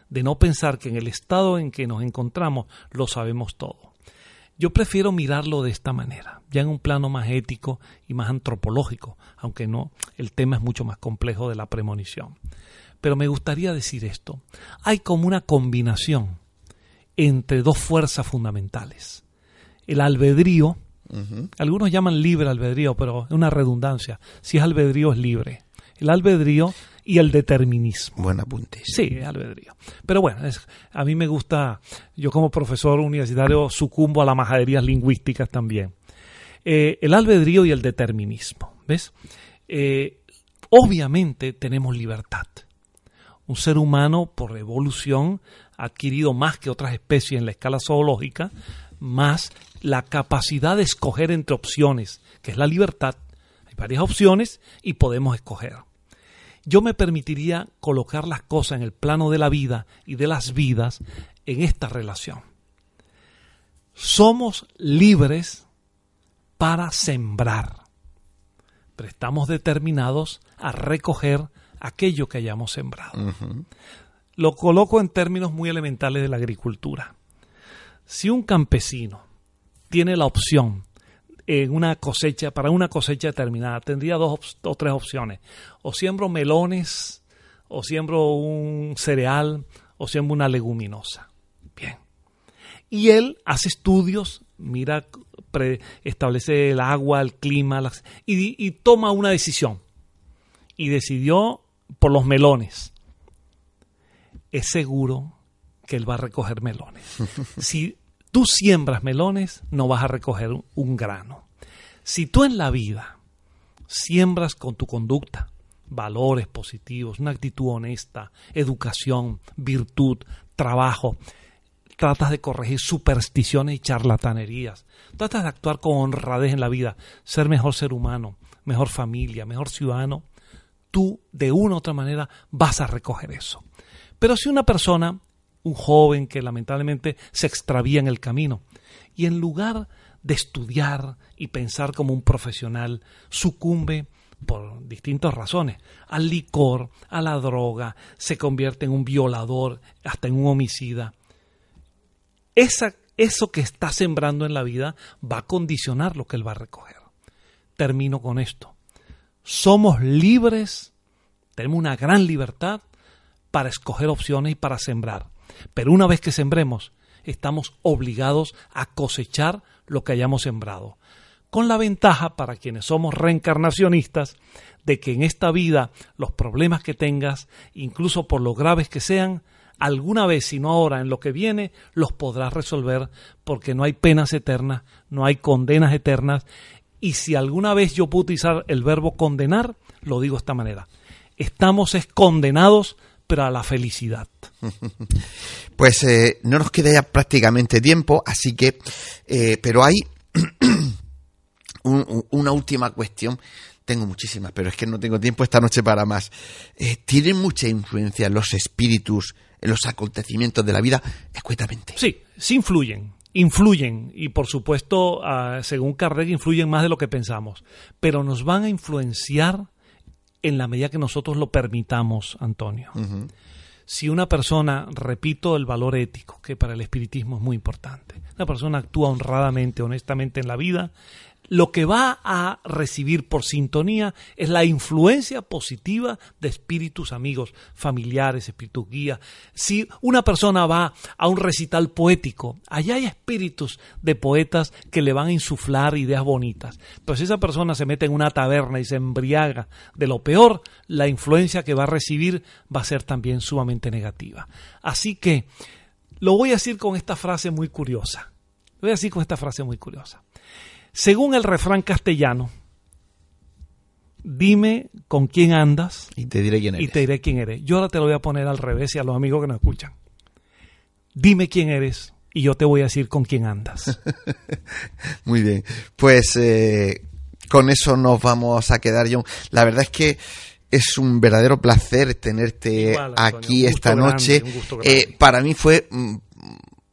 de no pensar que en el estado en que nos encontramos lo sabemos todo. Yo prefiero mirarlo de esta manera, ya en un plano más ético y más antropológico, aunque no, el tema es mucho más complejo de la premonición. Pero me gustaría decir esto. Hay como una combinación entre dos fuerzas fundamentales. El albedrío, algunos llaman libre albedrío, pero es una redundancia. Si es albedrío es libre. El albedrío y el determinismo. Buen apunte. Sí, albedrío. Pero bueno, a mí me gusta, yo como profesor universitario sucumbo a las majaderías lingüísticas también. Eh, el albedrío y el determinismo, ¿ves? Eh, obviamente tenemos libertad. Un ser humano, por evolución, ha adquirido más que otras especies en la escala zoológica, más la capacidad de escoger entre opciones, que es la libertad. Hay varias opciones y podemos escoger yo me permitiría colocar las cosas en el plano de la vida y de las vidas en esta relación. Somos libres para sembrar, pero estamos determinados a recoger aquello que hayamos sembrado. Lo coloco en términos muy elementales de la agricultura. Si un campesino tiene la opción en una cosecha, para una cosecha determinada, tendría dos o tres opciones. O siembro melones, o siembro un cereal, o siembro una leguminosa. Bien. Y él hace estudios, mira, establece el agua, el clima, y, y toma una decisión. Y decidió por los melones. Es seguro que él va a recoger melones. Si tú siembras melones, no vas a recoger un grano. Si tú en la vida siembras con tu conducta valores positivos, una actitud honesta, educación, virtud, trabajo, tratas de corregir supersticiones y charlatanerías, tratas de actuar con honradez en la vida, ser mejor ser humano, mejor familia, mejor ciudadano, tú de una u otra manera vas a recoger eso. Pero si una persona un joven que lamentablemente se extravía en el camino. Y en lugar de estudiar y pensar como un profesional, sucumbe por distintas razones, al licor, a la droga, se convierte en un violador, hasta en un homicida. Esa, eso que está sembrando en la vida va a condicionar lo que él va a recoger. Termino con esto. Somos libres, tenemos una gran libertad para escoger opciones y para sembrar. Pero una vez que sembremos, estamos obligados a cosechar lo que hayamos sembrado. Con la ventaja para quienes somos reencarnacionistas de que en esta vida los problemas que tengas, incluso por lo graves que sean, alguna vez, si no ahora, en lo que viene, los podrás resolver porque no hay penas eternas, no hay condenas eternas. Y si alguna vez yo puedo utilizar el verbo condenar, lo digo de esta manera. Estamos condenados pero a la felicidad. Pues eh, no nos queda ya prácticamente tiempo, así que, eh, pero hay una última cuestión. Tengo muchísimas, pero es que no tengo tiempo esta noche para más. Eh, ¿Tienen mucha influencia los espíritus en los acontecimientos de la vida? Escuetamente. Sí, sí influyen influyen y por supuesto, ah, según Kardec, influyen más de lo que pensamos, pero nos van a influenciar en la medida que nosotros lo permitamos, Antonio. Si una persona, repito el valor ético, que para el espiritismo es muy importante, una persona actúa honradamente, honestamente en la vida, lo que va a recibir por sintonía es la influencia positiva de espíritus amigos, familiares, espíritus guías. Si una persona va a un recital poético, allá hay espíritus de poetas que le van a insuflar ideas bonitas. Pero si esa persona se mete en una taberna y se embriaga de lo peor, la influencia que va a recibir va a ser también sumamente negativa. Así que lo voy a decir con esta frase muy curiosa. Lo voy a decir con esta frase muy curiosa. Según el refrán castellano, dime con quién andas y te diré quién eres. Y te diré quién eres. Yo ahora te lo voy a poner al revés y a los amigos que nos escuchan. Dime quién eres y yo te voy a decir con quién andas. Muy bien. Pues eh, con eso nos vamos a quedar, John. La verdad es que es un verdadero placer tenerte aquí esta noche. Eh, para mí fue mm,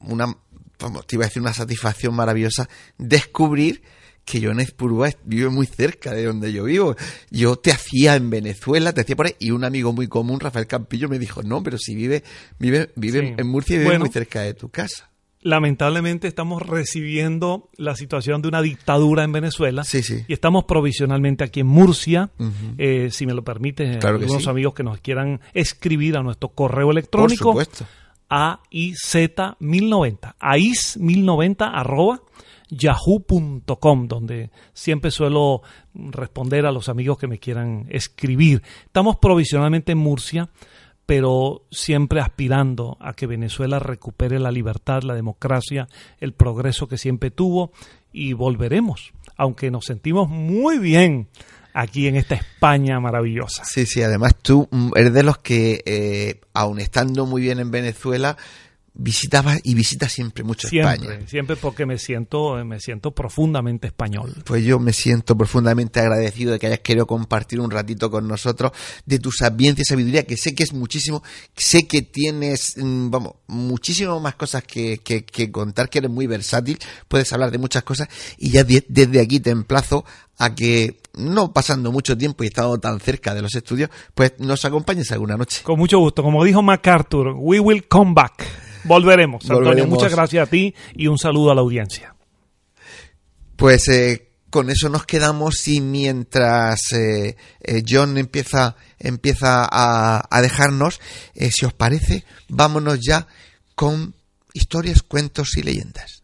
una, vamos, te iba a decir una satisfacción maravillosa descubrir que Jones Purúa vive muy cerca de donde yo vivo. Yo te hacía en Venezuela, te hacía por ahí, y un amigo muy común, Rafael Campillo, me dijo, no, pero si vive, vive, vive en Murcia y vive muy cerca de tu casa. Lamentablemente estamos recibiendo la situación de una dictadura en Venezuela sí, sí. y estamos provisionalmente aquí en Murcia. Eh, si me lo permite, algunos amigos que nos quieran escribir a nuestro correo electrónico. Por supuesto. AIZ1090, AIZ1090 arroba yahoo.com, donde siempre suelo responder a los amigos que me quieran escribir. Estamos provisionalmente en Murcia, pero siempre aspirando a que Venezuela recupere la libertad, la democracia, el progreso que siempre tuvo y volveremos, aunque nos sentimos muy bien aquí en esta España maravillosa. Sí, sí, además tú eres de los que, eh, aun estando muy bien en Venezuela, visitaba y visita siempre mucho España. Siempre porque me siento, me siento profundamente español. Pues yo me siento profundamente agradecido de que hayas querido compartir un ratito con nosotros de tu sapiencia y sabiduría, que sé que es muchísimo, sé que tienes, mm, vamos, muchísimas más cosas que, que, contar, que eres muy versátil, puedes hablar de muchas cosas y ya desde aquí te emplazo a que no pasando mucho tiempo y estando tan cerca de los estudios, pues nos acompañes alguna noche. Con mucho gusto. Como dijo MacArthur, we will come back. Volveremos, Antonio. Muchas gracias a ti y un saludo a la audiencia. Pues eh, con eso nos quedamos y mientras eh, eh, John empieza, empieza a, a dejarnos, si os parece, vámonos ya con historias, cuentos y leyendas.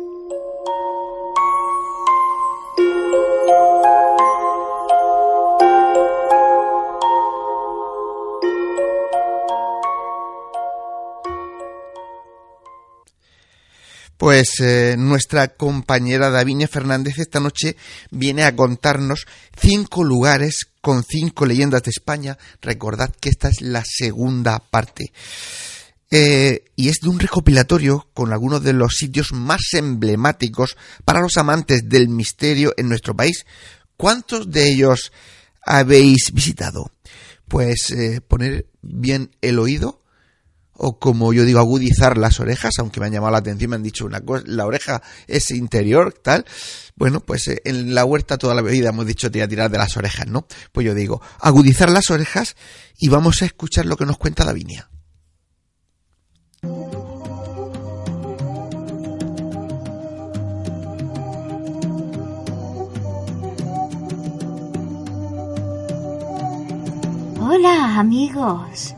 Pues eh, nuestra compañera Davinia Fernández esta noche viene a contarnos cinco lugares con cinco leyendas de España. Recordad que esta es la segunda parte. Eh, y es de un recopilatorio con algunos de los sitios más emblemáticos para los amantes del misterio en nuestro país. ¿Cuántos de ellos habéis visitado? Pues eh, poner bien el oído o como yo digo, agudizar las orejas, aunque me han llamado la atención, me han dicho una cosa, la oreja es interior, tal. Bueno, pues eh, en la huerta toda la vida hemos dicho tirar, tirar de las orejas, ¿no? Pues yo digo, agudizar las orejas y vamos a escuchar lo que nos cuenta Davinia. Hola amigos,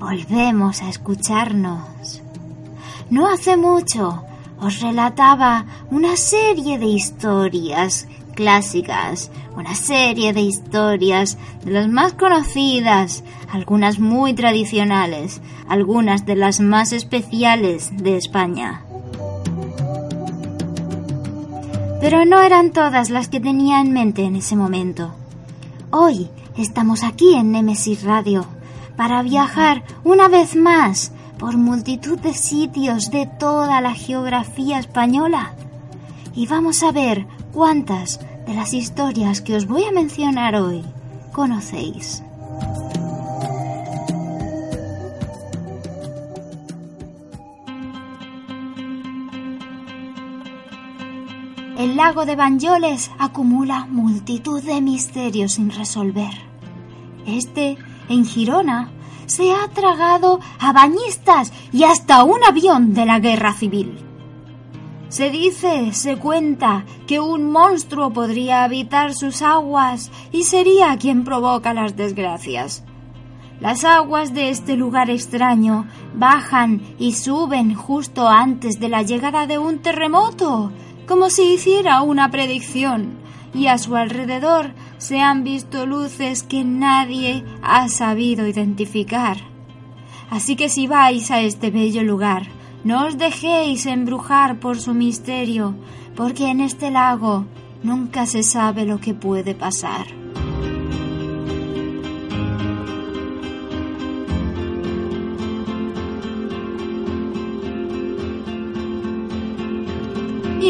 Volvemos a escucharnos. No hace mucho os relataba una serie de historias clásicas, una serie de historias de las más conocidas, algunas muy tradicionales, algunas de las más especiales de España. Pero no eran todas las que tenía en mente en ese momento. Hoy estamos aquí en Nemesis Radio para viajar una vez más por multitud de sitios de toda la geografía española y vamos a ver cuántas de las historias que os voy a mencionar hoy conocéis. El lago de Banyoles acumula multitud de misterios sin resolver. Este, en Girona, se ha tragado a bañistas y hasta un avión de la guerra civil. Se dice, se cuenta, que un monstruo podría habitar sus aguas y sería quien provoca las desgracias. Las aguas de este lugar extraño bajan y suben justo antes de la llegada de un terremoto, como si hiciera una predicción, y a su alrededor se han visto luces que nadie ha sabido identificar. Así que si vais a este bello lugar, no os dejéis embrujar por su misterio, porque en este lago nunca se sabe lo que puede pasar.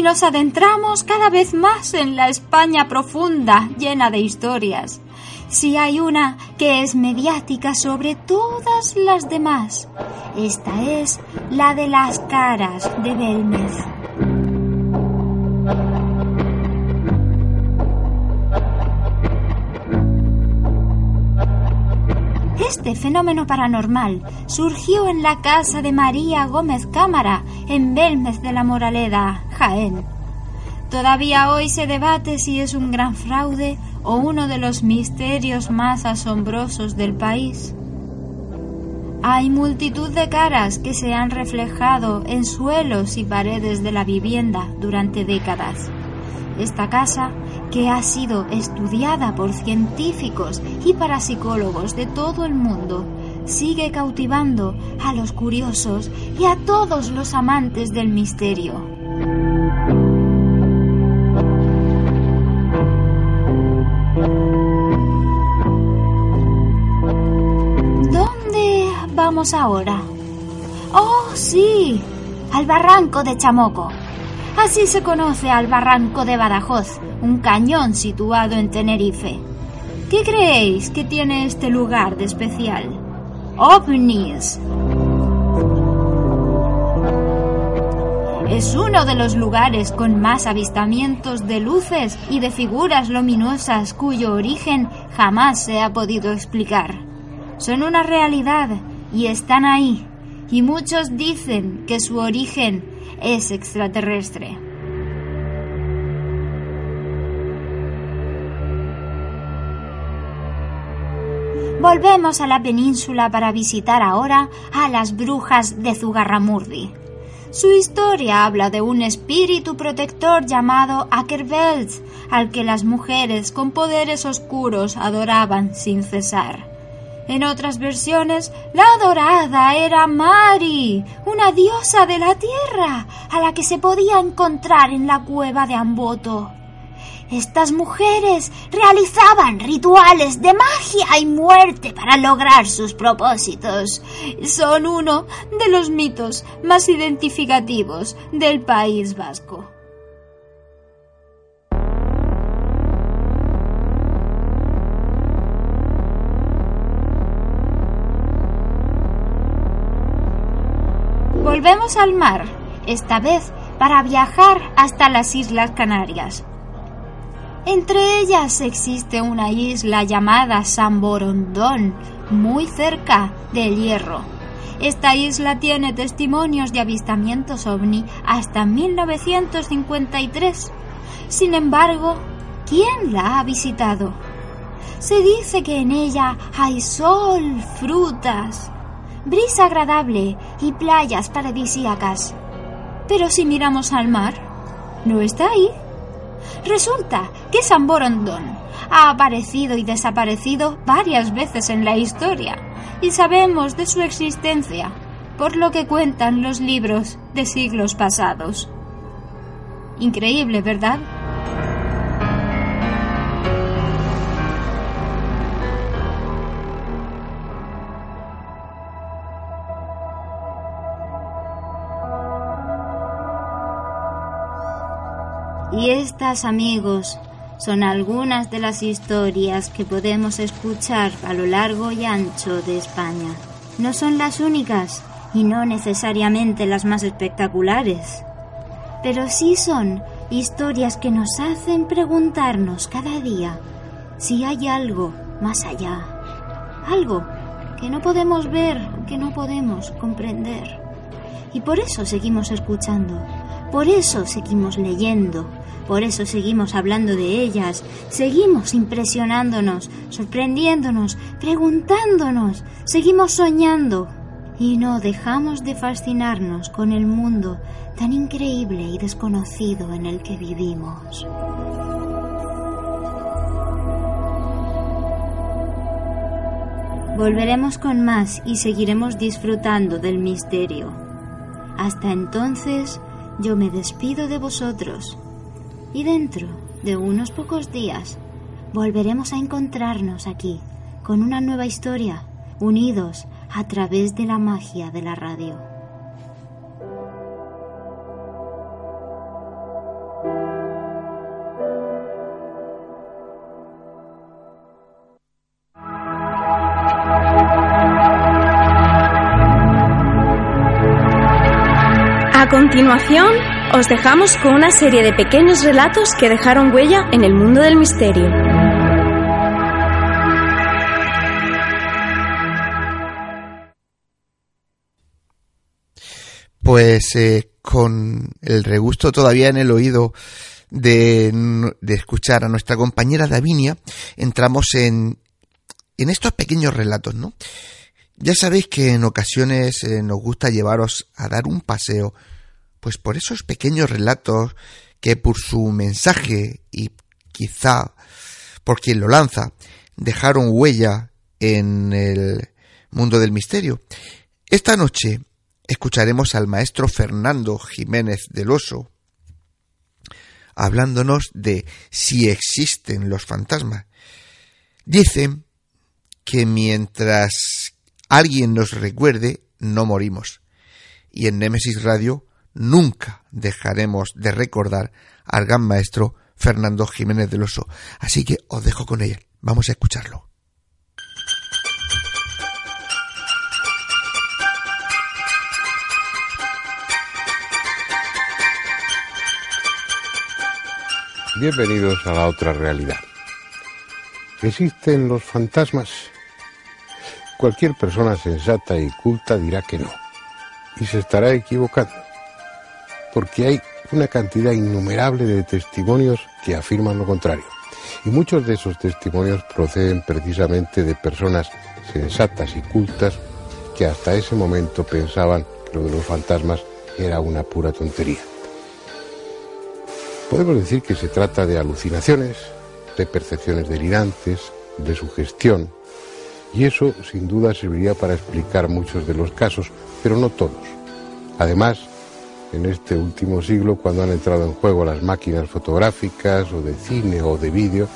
Y nos adentramos cada vez más en la España profunda, llena de historias. Si hay una que es mediática sobre todas las demás, esta es la de las caras de Belmez. Este fenómeno paranormal surgió en la casa de María Gómez Cámara, en Belmez de la Moraleda, Jaén. Todavía hoy se debate si es un gran fraude o uno de los misterios más asombrosos del país. Hay multitud de caras que se han reflejado en suelos y paredes de la vivienda durante décadas. Esta casa que ha sido estudiada por científicos y parapsicólogos de todo el mundo, sigue cautivando a los curiosos y a todos los amantes del misterio. ¿Dónde vamos ahora? Oh, sí, al barranco de Chamoco. Así se conoce al barranco de Badajoz, un cañón situado en Tenerife. ¿Qué creéis que tiene este lugar de especial? OVNIs. Es uno de los lugares con más avistamientos de luces y de figuras luminosas cuyo origen jamás se ha podido explicar. Son una realidad y están ahí, y muchos dicen que su origen es extraterrestre. Volvemos a la península para visitar ahora a las brujas de Zugarramurdi. Su historia habla de un espíritu protector llamado Akerbelt, al que las mujeres con poderes oscuros adoraban sin cesar. En otras versiones, la adorada era Mari, una diosa de la tierra, a la que se podía encontrar en la cueva de Amboto. Estas mujeres realizaban rituales de magia y muerte para lograr sus propósitos. Son uno de los mitos más identificativos del País Vasco. Volvemos al mar, esta vez para viajar hasta las Islas Canarias. Entre ellas existe una isla llamada San Borondón, muy cerca del Hierro. Esta isla tiene testimonios de avistamientos ovni hasta 1953. Sin embargo, ¿quién la ha visitado? Se dice que en ella hay sol, frutas, brisa agradable y playas paradisíacas. Pero si miramos al mar, no está ahí. Resulta que San Borondón ha aparecido y desaparecido varias veces en la historia y sabemos de su existencia por lo que cuentan los libros de siglos pasados. Increíble, ¿verdad? Y estas, amigos, son algunas de las historias que podemos escuchar a lo largo y ancho de España. No son las únicas y no necesariamente las más espectaculares, pero sí son historias que nos hacen preguntarnos cada día si hay algo más allá, algo que no podemos ver, que no podemos comprender. Y por eso seguimos escuchando, por eso seguimos leyendo, por eso seguimos hablando de ellas, seguimos impresionándonos, sorprendiéndonos, preguntándonos, seguimos soñando y no dejamos de fascinarnos con el mundo tan increíble y desconocido en el que vivimos. Volveremos con más y seguiremos disfrutando del misterio. Hasta entonces, yo me despido de vosotros y dentro de unos pocos días volveremos a encontrarnos aquí con una nueva historia, unidos a través de la magia de la radio. A continuación, os dejamos con una serie de pequeños relatos que dejaron huella en el mundo del misterio. Pues eh, con el regusto todavía en el oído de, escuchar a nuestra compañera Davinia, entramos en, en estos pequeños relatos, ¿no? Ya sabéis que en ocasiones eh, nos gusta llevaros a dar un paseo pues por esos pequeños relatos que por su mensaje y quizá por quien lo lanza dejaron huella en el mundo del misterio. Esta noche escucharemos al maestro Fernando Jiménez del Oso hablándonos de si existen los fantasmas. Dicen que mientras alguien nos recuerde, no morimos. Y en Nemesis Radio nunca dejaremos de recordar al gran maestro Fernando Jiménez del Oso. Así que os dejo con él. Vamos a escucharlo. Bienvenidos a la otra realidad. ¿Existen los fantasmas? Cualquier persona sensata y culta dirá que no. Y se estará equivocando porque hay una cantidad innumerable de testimonios que afirman lo contrario. Y muchos de esos testimonios proceden precisamente de personas sensatas y cultas que hasta ese momento pensaban que lo de los fantasmas era una pura tontería. Podemos decir que se trata de alucinaciones, de percepciones delirantes, de sugestión, y eso sin duda serviría para explicar muchos de los casos, pero no todos. Además, en este último siglo, cuando han entrado en juego las máquinas fotográficas o de cine o de vídeo,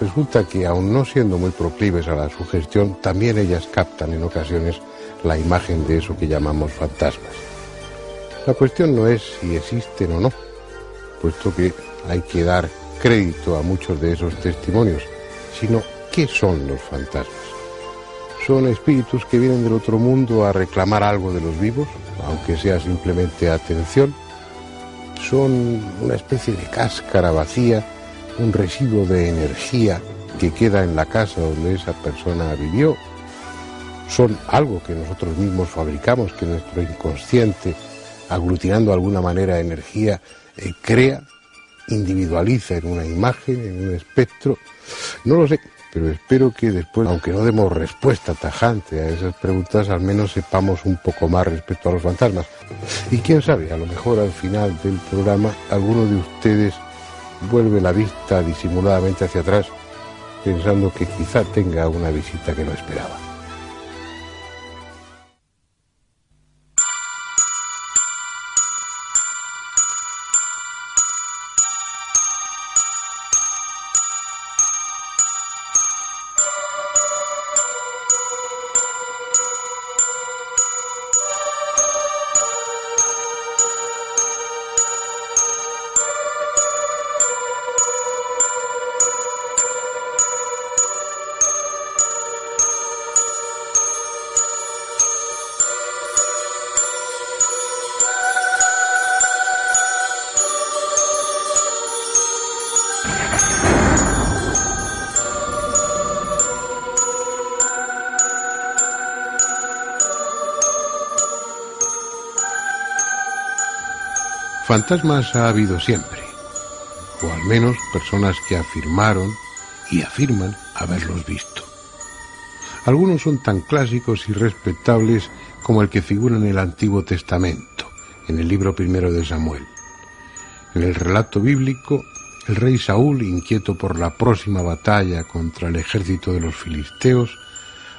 resulta que, aun no siendo muy proclives a la sugestión, también ellas captan en ocasiones la imagen de eso que llamamos fantasmas. La cuestión no es si existen o no, puesto que hay que dar crédito a muchos de esos testimonios, sino qué son los fantasmas. Son espíritus que vienen del otro mundo a reclamar algo de los vivos, aunque sea simplemente atención. Son una especie de cáscara vacía, un residuo de energía que queda en la casa donde esa persona vivió. Son algo que nosotros mismos fabricamos, que nuestro inconsciente, aglutinando de alguna manera energía, eh, crea, individualiza en una imagen, en un espectro. No lo sé, pero espero que después, aunque no demos respuesta tajante a esas preguntas, al menos sepamos un poco más respecto a los fantasmas. Y quién sabe, a lo mejor al final del programa alguno de ustedes vuelve la vista disimuladamente hacia atrás, pensando que quizá tenga una visita que no esperaba. Fantasmas ha habido siempre, o al menos personas que afirmaron y afirman haberlos visto. Algunos son tan clásicos y respetables como el que figura en el Antiguo Testamento, en el libro primero de Samuel. En el relato bíblico, el rey Saúl, inquieto por la próxima batalla contra el ejército de los filisteos,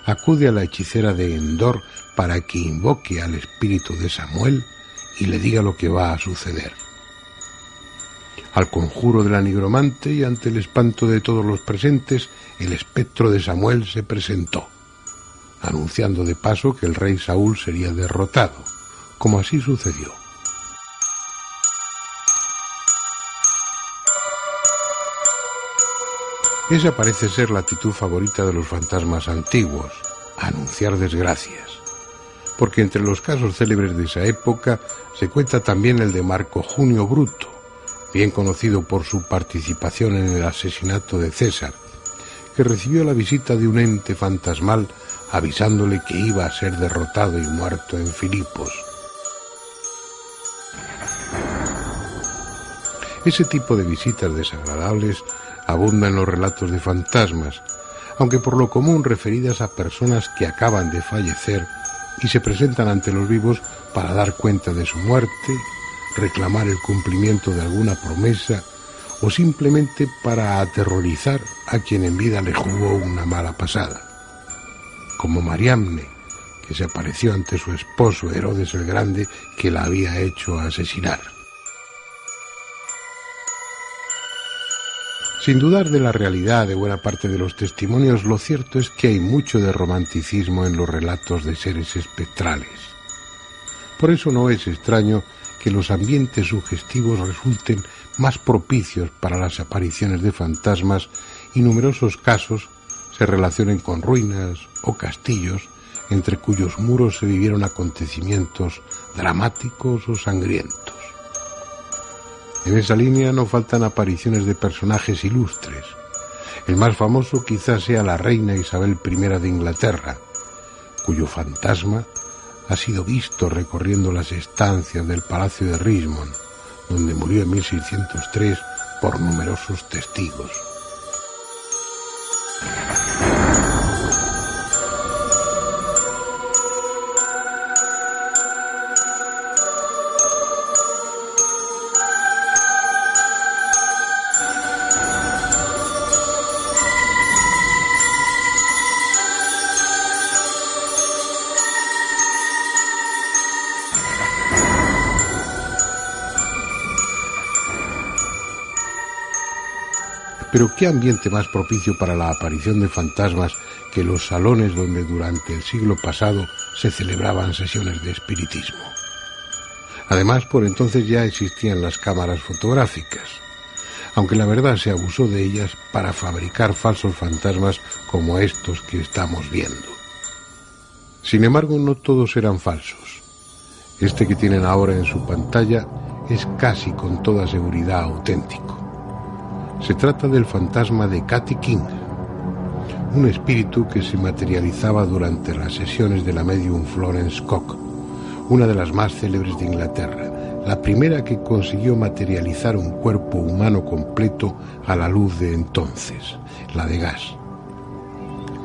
acude a la hechicera de Endor para que invoque al espíritu de Samuel y le diga lo que va a suceder. Al conjuro de la nigromante y ante el espanto de todos los presentes, el espectro de Samuel se presentó, anunciando de paso que el rey Saúl sería derrotado, como así sucedió. Esa parece ser la actitud favorita de los fantasmas antiguos, anunciar desgracias porque entre los casos célebres de esa época se cuenta también el de Marco Junio Bruto, bien conocido por su participación en el asesinato de César, que recibió la visita de un ente fantasmal avisándole que iba a ser derrotado y muerto en Filipos. Ese tipo de visitas desagradables abundan en los relatos de fantasmas, aunque por lo común referidas a personas que acaban de fallecer y se presentan ante los vivos para dar cuenta de su muerte, reclamar el cumplimiento de alguna promesa o simplemente para aterrorizar a quien en vida le jugó una mala pasada. Como Mariamne, que se apareció ante su esposo Herodes el Grande que la había hecho asesinar. Sin dudar de la realidad de buena parte de los testimonios, lo cierto es que hay mucho de romanticismo en los relatos de seres espectrales. Por eso no es extraño que los ambientes sugestivos resulten más propicios para las apariciones de fantasmas y numerosos casos se relacionen con ruinas o castillos entre cuyos muros se vivieron acontecimientos dramáticos o sangrientos. En esa línea no faltan apariciones de personajes ilustres. El más famoso quizás sea la reina Isabel I de Inglaterra, cuyo fantasma ha sido visto recorriendo las estancias del Palacio de Richmond, donde murió en 1603 por numerosos testigos. Pero qué ambiente más propicio para la aparición de fantasmas que los salones donde durante el siglo pasado se celebraban sesiones de espiritismo. Además, por entonces ya existían las cámaras fotográficas, aunque la verdad se abusó de ellas para fabricar falsos fantasmas como estos que estamos viendo. Sin embargo, no todos eran falsos. Este que tienen ahora en su pantalla es casi con toda seguridad auténtico. Se trata del fantasma de Cathy King, un espíritu que se materializaba durante las sesiones de la medium Florence Cook, una de las más célebres de Inglaterra, la primera que consiguió materializar un cuerpo humano completo a la luz de entonces, la de gas.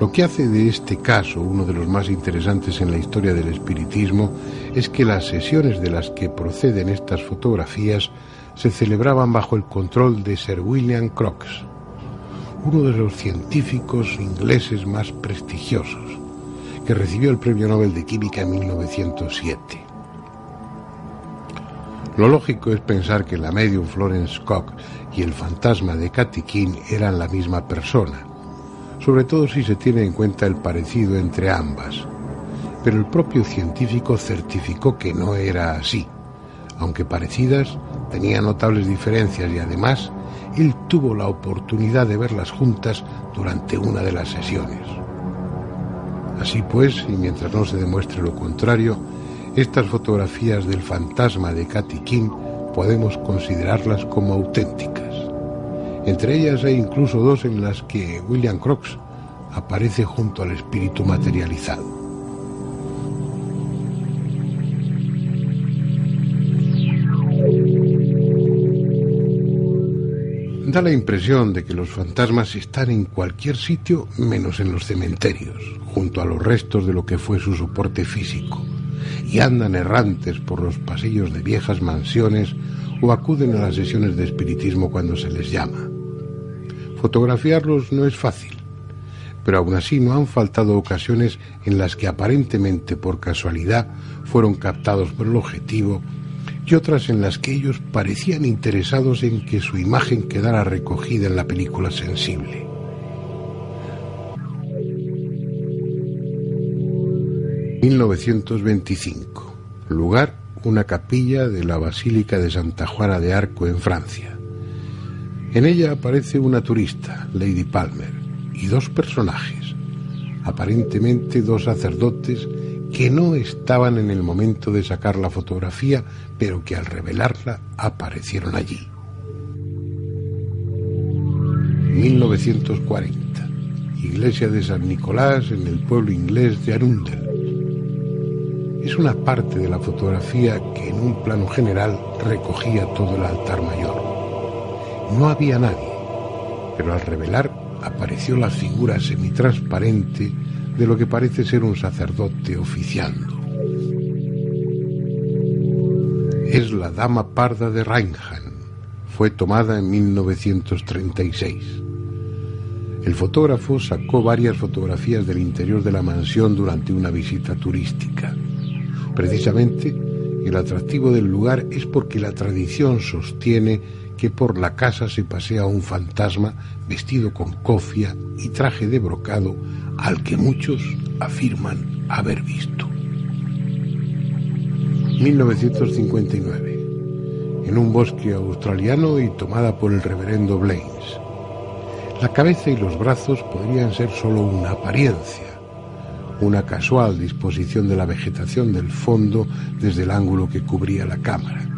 Lo que hace de este caso uno de los más interesantes en la historia del espiritismo es que las sesiones de las que proceden estas fotografías se celebraban bajo el control de Sir William Crookes, uno de los científicos ingleses más prestigiosos, que recibió el Premio Nobel de Química en 1907. Lo lógico es pensar que la medium Florence Cook y el fantasma de Cathy King eran la misma persona, sobre todo si se tiene en cuenta el parecido entre ambas. Pero el propio científico certificó que no era así. Aunque parecidas, tenían notables diferencias y además él tuvo la oportunidad de verlas juntas durante una de las sesiones. Así pues, y mientras no se demuestre lo contrario, estas fotografías del fantasma de Cathy King podemos considerarlas como auténticas. Entre ellas hay incluso dos en las que William Crookes aparece junto al espíritu materializado. Da la impresión de que los fantasmas están en cualquier sitio menos en los cementerios, junto a los restos de lo que fue su soporte físico, y andan errantes por los pasillos de viejas mansiones o acuden a las sesiones de espiritismo cuando se les llama. Fotografiarlos no es fácil, pero aún así no han faltado ocasiones en las que aparentemente por casualidad fueron captados por el objetivo y otras en las que ellos parecían interesados en que su imagen quedara recogida en la película sensible. ...1925... Lugar, una capilla de la Basílica de Santa Juana de Arco en Francia. En ella aparece una turista, Lady Palmer, y dos personajes, aparentemente dos sacerdotes que no estaban en el momento de sacar la fotografía, pero que al revelarla aparecieron allí. 1940. Iglesia de San Nicolás en el pueblo inglés de Arundel. Es una parte de la fotografía que en un plano general recogía todo el altar mayor. No había nadie, pero al revelar apareció la figura semitransparente de lo que parece ser un sacerdote oficiando. Es la Dama Parda de Reinham. Fue tomada en 1936. El fotógrafo sacó varias fotografías del interior de la mansión durante una visita turística. Precisamente, el atractivo del lugar es porque la tradición sostiene que por la casa se pasea un fantasma vestido con cofia y traje de brocado al que muchos afirman haber visto. 1959. En un bosque australiano y tomada por el reverendo Blaines. La cabeza y los brazos podrían ser solo una apariencia, una casual disposición de la vegetación del fondo desde el ángulo que cubría la cámara.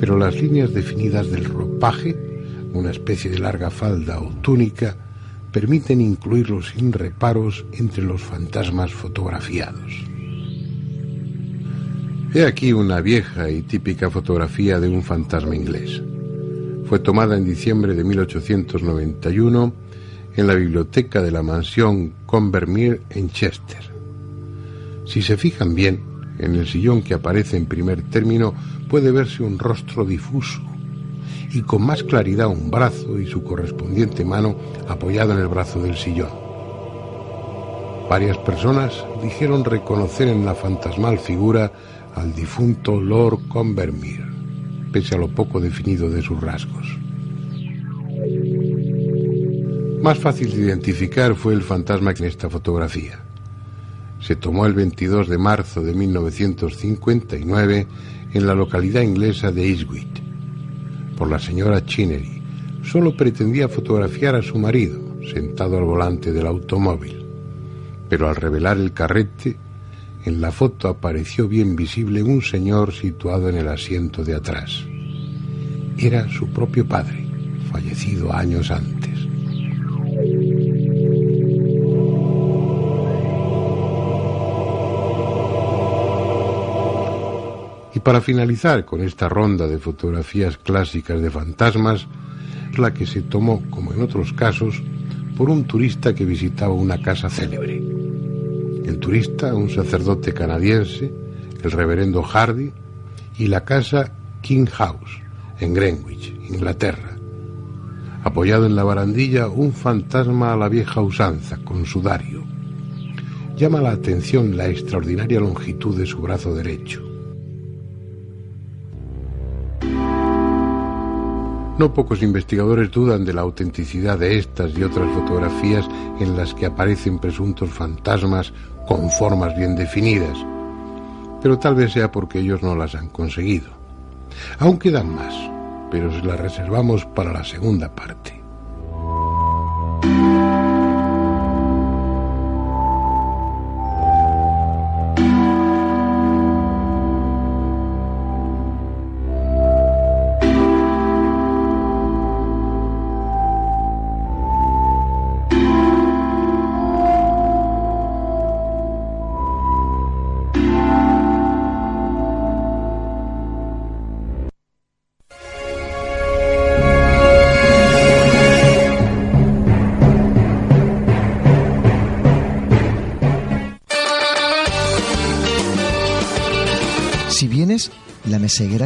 Pero las líneas definidas del ropaje, una especie de larga falda o túnica, permiten incluirlos sin reparos entre los fantasmas fotografiados. He aquí una vieja y típica fotografía de un fantasma inglés. Fue tomada en diciembre de 1891 en la biblioteca de la mansión Convermere en Chester. Si se fijan bien, en el sillón que aparece en primer término puede verse un rostro difuso, y con más claridad un brazo y su correspondiente mano apoyada en el brazo del sillón. Varias personas dijeron reconocer en la fantasmal figura al difunto Lord Convermere, pese a lo poco definido de sus rasgos. Más fácil de identificar fue el fantasma que en esta fotografía. Se tomó el 22 de marzo de 1959 en la localidad inglesa de Eastwick por la señora Chinnery, solo pretendía fotografiar a su marido, sentado al volante del automóvil. Pero al revelar el carrete, en la foto apareció bien visible un señor situado en el asiento de atrás. Era su propio padre, fallecido años antes. Para finalizar con esta ronda de fotografías clásicas de fantasmas, la que se tomó, como en otros casos, por un turista que visitaba una casa célebre. El turista, un sacerdote canadiense, el reverendo Hardy, y la casa King House, en Greenwich, Inglaterra. Apoyado en la barandilla, un fantasma a la vieja usanza, con sudario. Llama la atención la extraordinaria longitud de su brazo derecho. No pocos investigadores dudan de la autenticidad de estas y otras fotografías en las que aparecen presuntos fantasmas con formas bien definidas, pero tal vez sea porque ellos no las han conseguido. Aún quedan más, pero se las reservamos para la segunda parte.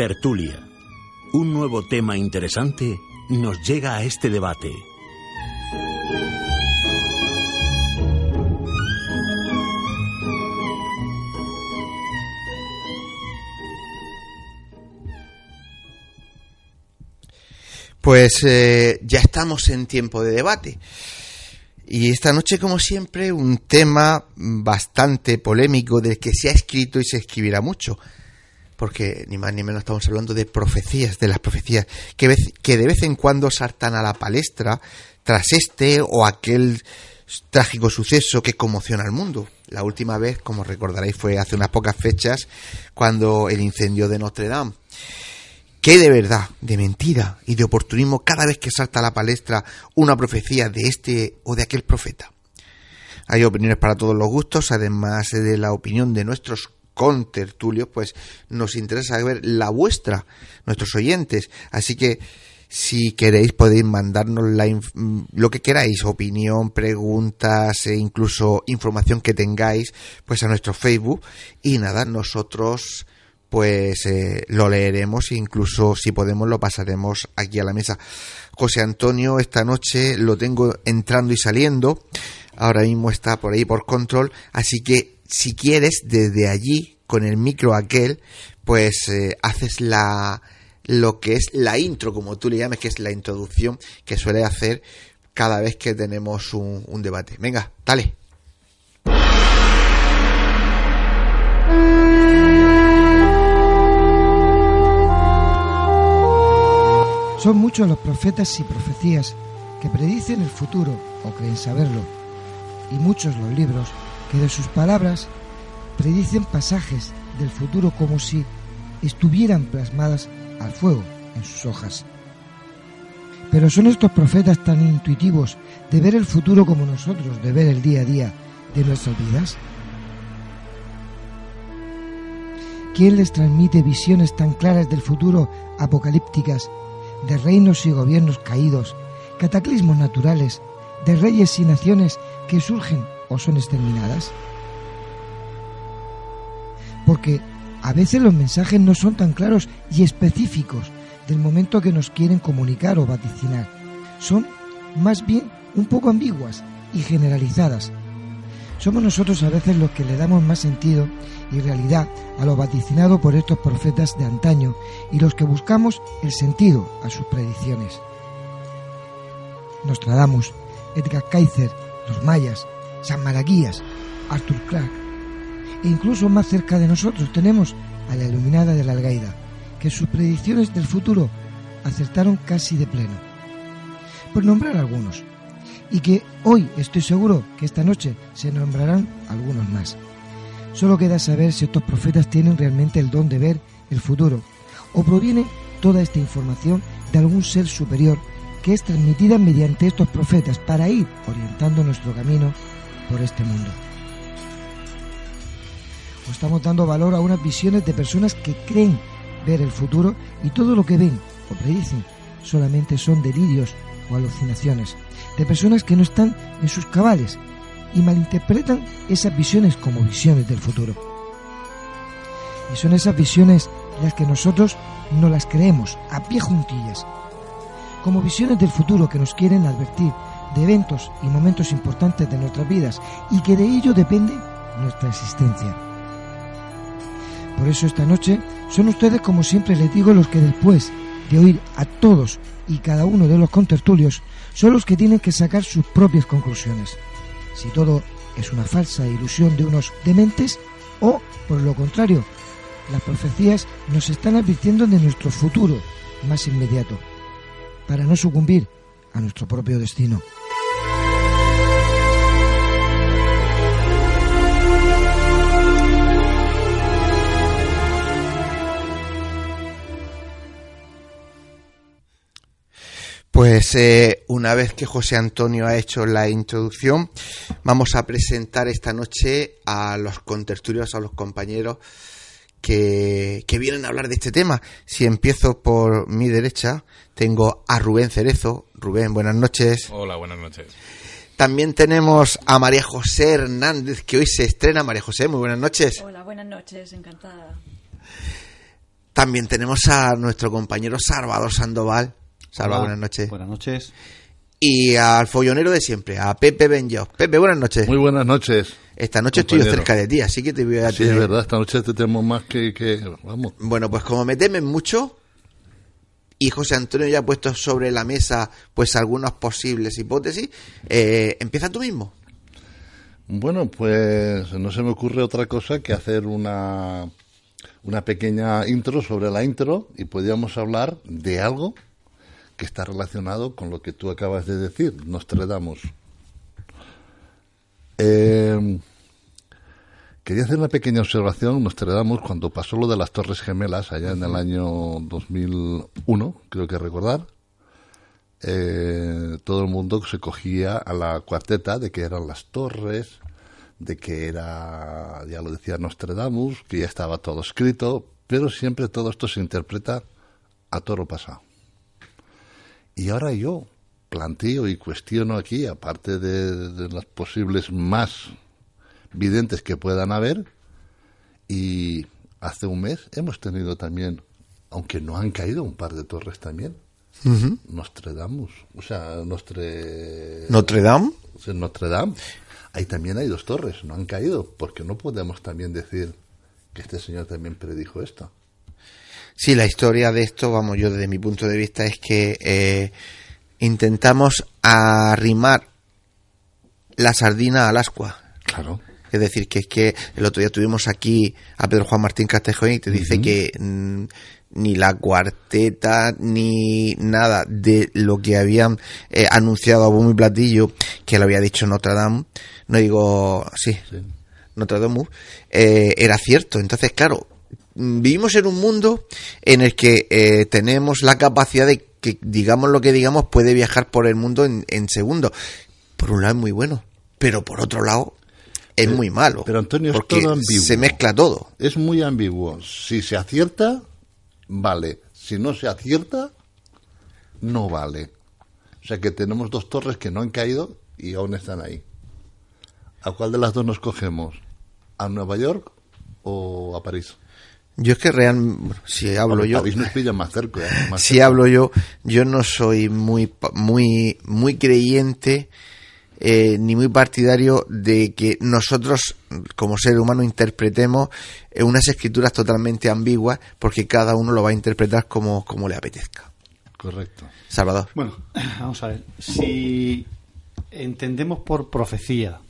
Tertulia. Un nuevo tema interesante nos llega a este debate. Pues eh, ya estamos en tiempo de debate. Y esta noche, como siempre, un tema bastante polémico del que se ha escrito y se escribirá mucho porque ni más ni menos estamos hablando de profecías, de las profecías que, que de vez en cuando saltan a la palestra tras este o aquel trágico suceso que conmociona al mundo. La última vez, como recordaréis, fue hace unas pocas fechas cuando el incendio de Notre Dame. ¿Qué de verdad, de mentira y de oportunismo cada vez que salta a la palestra una profecía de este o de aquel profeta? Hay opiniones para todos los gustos, además de la opinión de nuestros con tertulio, pues nos interesa ver la vuestra, nuestros oyentes. Así que si queréis podéis mandarnos la lo que queráis, opinión, preguntas e incluso información que tengáis, pues a nuestro Facebook y nada, nosotros pues eh, lo leeremos e incluso si podemos lo pasaremos aquí a la mesa. José Antonio esta noche lo tengo entrando y saliendo, ahora mismo está por ahí por control, así que si quieres, desde allí, con el micro aquel, pues eh, haces la, lo que es la intro, como tú le llames, que es la introducción que suele hacer cada vez que tenemos un, un debate. Venga, dale. Son muchos los profetas y profecías que predicen el futuro o creen saberlo, y muchos los libros que de sus palabras predicen pasajes del futuro como si estuvieran plasmadas al fuego en sus hojas. Pero son estos profetas tan intuitivos de ver el futuro como nosotros de ver el día a día de nuestras vidas. ¿Quién les transmite visiones tan claras del futuro apocalípticas de reinos y gobiernos caídos, cataclismos naturales, de reyes y naciones que surgen o son exterminadas? Porque a veces los mensajes no son tan claros y específicos del momento que nos quieren comunicar o vaticinar. Son más bien un poco ambiguas y generalizadas. Somos nosotros a veces los que le damos más sentido y realidad a lo vaticinado por estos profetas de antaño y los que buscamos el sentido a sus predicciones. Nostradamus, Edgar Kaiser, los mayas, San Malaquías, Arthur Clarke. E incluso más cerca de nosotros tenemos a la iluminada de la Algaida, que sus predicciones del futuro acertaron casi de pleno. Por nombrar algunos. Y que hoy estoy seguro que esta noche se nombrarán algunos más. Solo queda saber si estos profetas tienen realmente el don de ver el futuro o proviene toda esta información de algún ser superior que es transmitida mediante estos profetas para ir orientando nuestro camino por este mundo. O estamos dando valor a unas visiones de personas que creen ver el futuro y todo lo que ven o predicen solamente son delirios o alucinaciones de personas que no están en sus cabales y malinterpretan esas visiones como visiones del futuro. Y son esas visiones las que nosotros no las creemos a pie juntillas, como visiones del futuro que nos quieren advertir de eventos y momentos importantes de nuestras vidas y que de ello depende nuestra existencia. Por eso esta noche son ustedes, como siempre les digo, los que después de oír a todos y cada uno de los contertulios, son los que tienen que sacar sus propias conclusiones si todo es una falsa ilusión de unos dementes o, por lo contrario, las profecías nos están advirtiendo de nuestro futuro más inmediato, para no sucumbir a nuestro propio destino. Pues eh, una vez que José Antonio ha hecho la introducción, vamos a presentar esta noche a los contertulios, a los compañeros que, que, vienen a hablar de este tema. Si empiezo por mi derecha, tengo a Rubén Cerezo. Rubén, buenas noches. Hola, buenas noches. También tenemos a María José Hernández, que hoy se estrena. María José, muy buenas noches. Hola, buenas noches, encantada. También tenemos a nuestro compañero Salvador Sandoval. Salva, buenas noches. Buenas noches. Y al follonero de siempre, a Pepe Benjo. Pepe, buenas noches. Muy buenas noches. Esta noche estoy cerca de ti, así que te voy a Sí, es verdad, esta noche te tenemos más que, que... Vamos. Bueno, pues como me temen mucho, y José Antonio ya ha puesto sobre la mesa pues algunas posibles hipótesis, eh, empieza tú mismo. Bueno, pues no se me ocurre otra cosa que hacer una, una pequeña intro sobre la intro y podríamos hablar de algo que está relacionado con lo que tú acabas de decir, Nostradamus. Eh, quería hacer una pequeña observación. Nostradamus, cuando pasó lo de las Torres Gemelas, allá en el año 2001, creo que recordar, eh, todo el mundo se cogía a la cuarteta de que eran las torres, de que era, ya lo decía Nostradamus, que ya estaba todo escrito, pero siempre todo esto se interpreta a toro pasado. Y ahora yo planteo y cuestiono aquí, aparte de, las posibles más videntes que puedan haber, y hace un mes hemos tenido también, aunque no han caído un par de torres también, Notre Dame, o sea, Notre... ¿Notre Dame? Notre Dame. Ahí también hay dos torres, no han caído, porque no podemos también decir que este señor también predijo esto. Sí, la historia de esto, vamos, yo desde mi punto de vista es que eh, intentamos arrimar la sardina al ascua. Claro. Es decir, que es que el otro día tuvimos aquí a Pedro Juan Martín Castejón y te dice que mm, ni la cuarteta ni nada de lo que habían eh, anunciado a bombo y platillo, que lo había dicho Notre Dame, no digo, sí, Notre Dame, eh, era cierto. Entonces, claro, vivimos en un mundo en el que eh, tenemos la capacidad de que digamos lo que digamos puede viajar por el mundo en, en segundos. Por un lado es muy bueno, pero por otro lado es muy malo. Pero Antonio, es todo ambiguo. Se mezcla todo. Es muy ambiguo. Si se acierta, vale. Si no se acierta, no vale. O sea que tenemos dos torres que no han caído y aún están ahí. ¿A cuál de las dos nos cogemos? ¿A Nueva York o a París? Yo es que real, si hablo yo, París nos pilla más cerca. ¿eh? si hablo yo, yo no soy muy, muy, muy creyente eh, ni muy partidario de que nosotros, como ser humano, interpretemos eh, unas escrituras totalmente ambiguas, porque cada uno lo va a interpretar como, como le apetezca. Correcto. Salvador. Bueno, vamos a ver. Si entendemos por profecía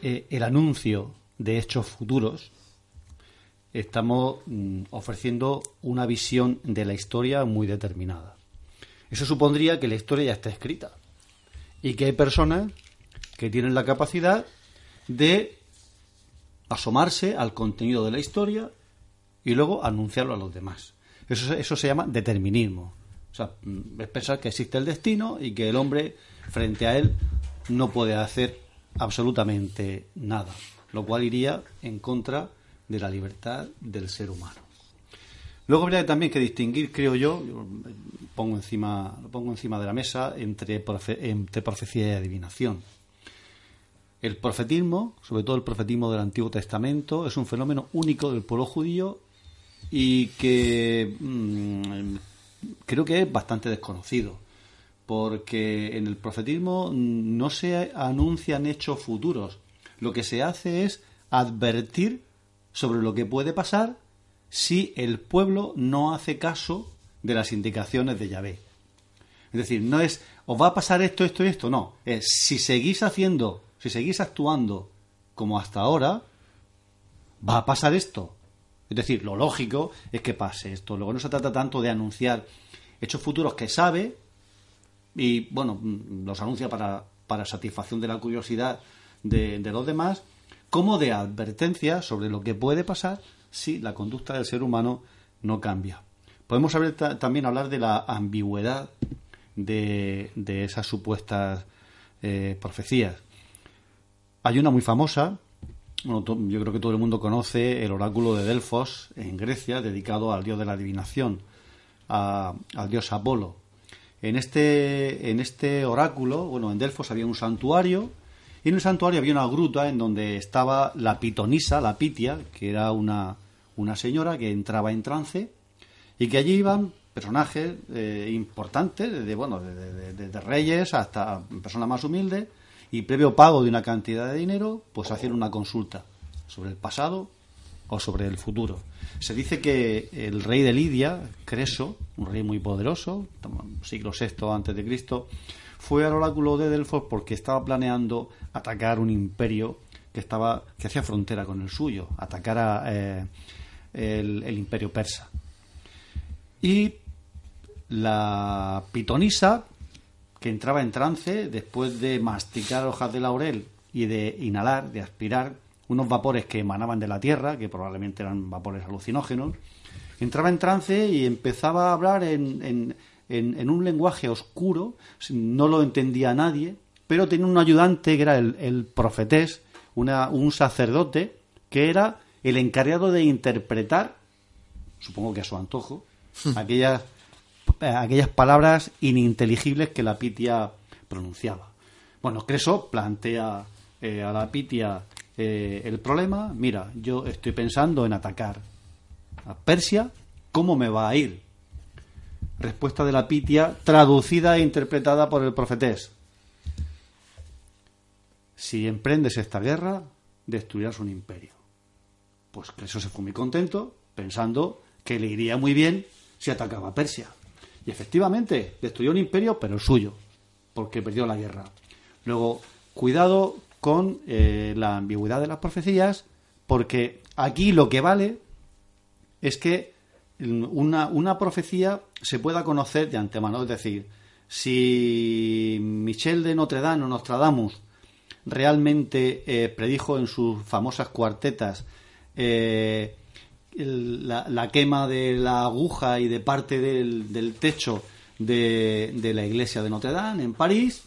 eh, el anuncio de hechos futuros, estamos mm, ofreciendo una visión de la historia muy determinada. Eso supondría que la historia ya está escrita y que hay personas que tienen la capacidad de asomarse al contenido de la historia y luego anunciarlo a los demás. Eso, eso se llama determinismo. O sea, mm, es pensar que existe el destino y que el hombre, frente a él, no puede hacer absolutamente nada, lo cual iría en contra de la libertad del ser humano. Luego habría también que distinguir, creo yo, pongo encima, lo pongo encima de la mesa, entre, profecía y adivinación. El profetismo, sobre todo el profetismo del Antiguo Testamento, es un fenómeno único del pueblo judío y que mm, creo que es bastante desconocido, porque en el profetismo no se anuncian hechos futuros, lo que se hace es advertir sobre lo que puede pasar si el pueblo no hace caso de las indicaciones de Yahvé. Es decir, no es os va a pasar esto, esto y esto, no. Es si seguís haciendo, si seguís actuando como hasta ahora, va a pasar esto. Es decir, lo lógico es que pase esto. Luego no se trata tanto de anunciar hechos futuros que sabe y, bueno, mm, los anuncia para, para satisfacción de la curiosidad de, de los demás, como de advertencia sobre lo que puede pasar si la conducta del ser humano no cambia. Podemos también hablar de la ambigüedad de, esas supuestas eh, profecías. Hay una muy famosa, yo creo que todo el mundo conoce el oráculo de Delfos en Grecia, dedicado al dios de la adivinación, al dios Apolo. En este, en este oráculo, bueno, en Delfos había un santuario y en el santuario había una gruta en donde estaba la pitonisa, la pitia, que era una, una señora que entraba en trance y que allí iban personajes eh, importantes, desde, bueno, de, reyes hasta personas más humildes, y previo pago de una cantidad de dinero, pues hacían una consulta sobre el pasado o sobre el futuro. Se dice que el rey de Lidia, Creso, un rey muy poderoso, siglo VI antes de Cristo, fue al oráculo de Delfos porque estaba planeando atacar un imperio que estaba que hacía frontera con el suyo, atacar eh, el, imperio persa. Y la pitonisa, que entraba en trance después de masticar hojas de laurel y de inhalar, de aspirar unos vapores que emanaban de la tierra, que probablemente eran vapores alucinógenos, entraba en trance y empezaba a hablar en, en, un lenguaje oscuro, no lo entendía nadie, pero tenía un ayudante que era el, profetés, una, un sacerdote, que era el encargado de interpretar, supongo que a su antojo, hmm. aquellas, aquellas palabras ininteligibles que la Pitia pronunciaba. Bueno, Creso plantea eh, a la Pitia eh, el problema, mira, yo estoy pensando en atacar a Persia, ¿cómo me va a ir? Respuesta de la Pitia, traducida e interpretada por el profetés. Si emprendes esta guerra, destruirás un imperio. Pues eso se fue muy contento, pensando que le iría muy bien si atacaba a Persia. Y efectivamente, destruyó un imperio, pero el suyo, porque perdió la guerra. Luego, cuidado con eh, la ambigüedad de las profecías, porque aquí lo que vale es que una, una profecía se pueda conocer de antemano. Es decir, si Michel de Notre Dame o Nostradamus realmente eh, predijo en sus famosas cuartetas eh, la, quema de la aguja y de parte del, techo de, de, la iglesia de Notre Dame en París,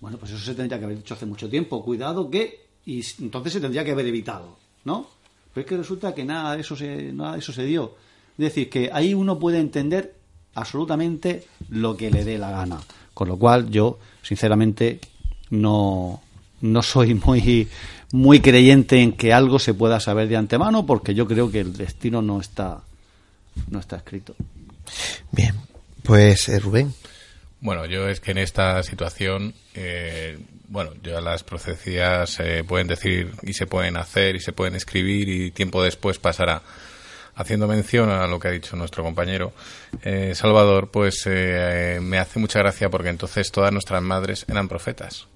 bueno, pues eso se tendría que haber dicho hace mucho tiempo. Cuidado que... Y entonces se tendría que haber evitado, ¿no? Pero es que resulta que nada de eso se, nada de eso se dio. Es decir, que ahí uno puede entender absolutamente lo que le dé la gana. Con lo cual yo, sinceramente, no, no soy muy, muy creyente en que algo se pueda saber de antemano porque yo creo que el destino no está, no está escrito. Bien, pues eh, Rubén. Bueno, yo es que en esta situación, eh, bueno, ya las profecías se pueden decir y se pueden hacer y se pueden escribir y tiempo después pasará. Haciendo mención a lo que ha dicho nuestro compañero eh, Salvador, pues eh, me hace mucha gracia porque entonces todas nuestras madres eran profetas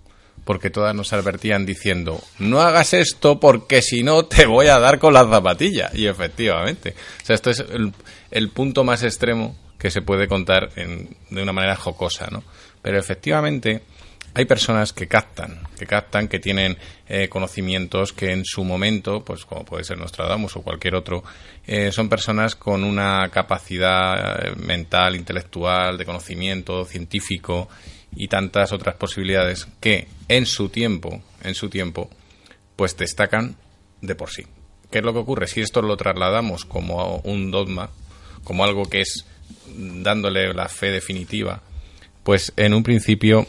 porque todas nos advertían diciendo, no hagas esto porque si no te voy a dar con la zapatilla. Y efectivamente, o sea, esto es el, punto más extremo que se puede contar de una manera jocosa, ¿no? Pero efectivamente hay personas que captan, que captan, que tienen eh, conocimientos que en su momento, pues como puede ser Nostradamus o cualquier otro, eh, son personas con una capacidad eh, mental, intelectual, de conocimiento científico y tantas otras posibilidades que en su tiempo, en su tiempo, pues destacan de por sí. ¿Qué es lo que ocurre? Si esto lo trasladamos como un dogma, como algo que es dándole la fe definitiva, pues en un principio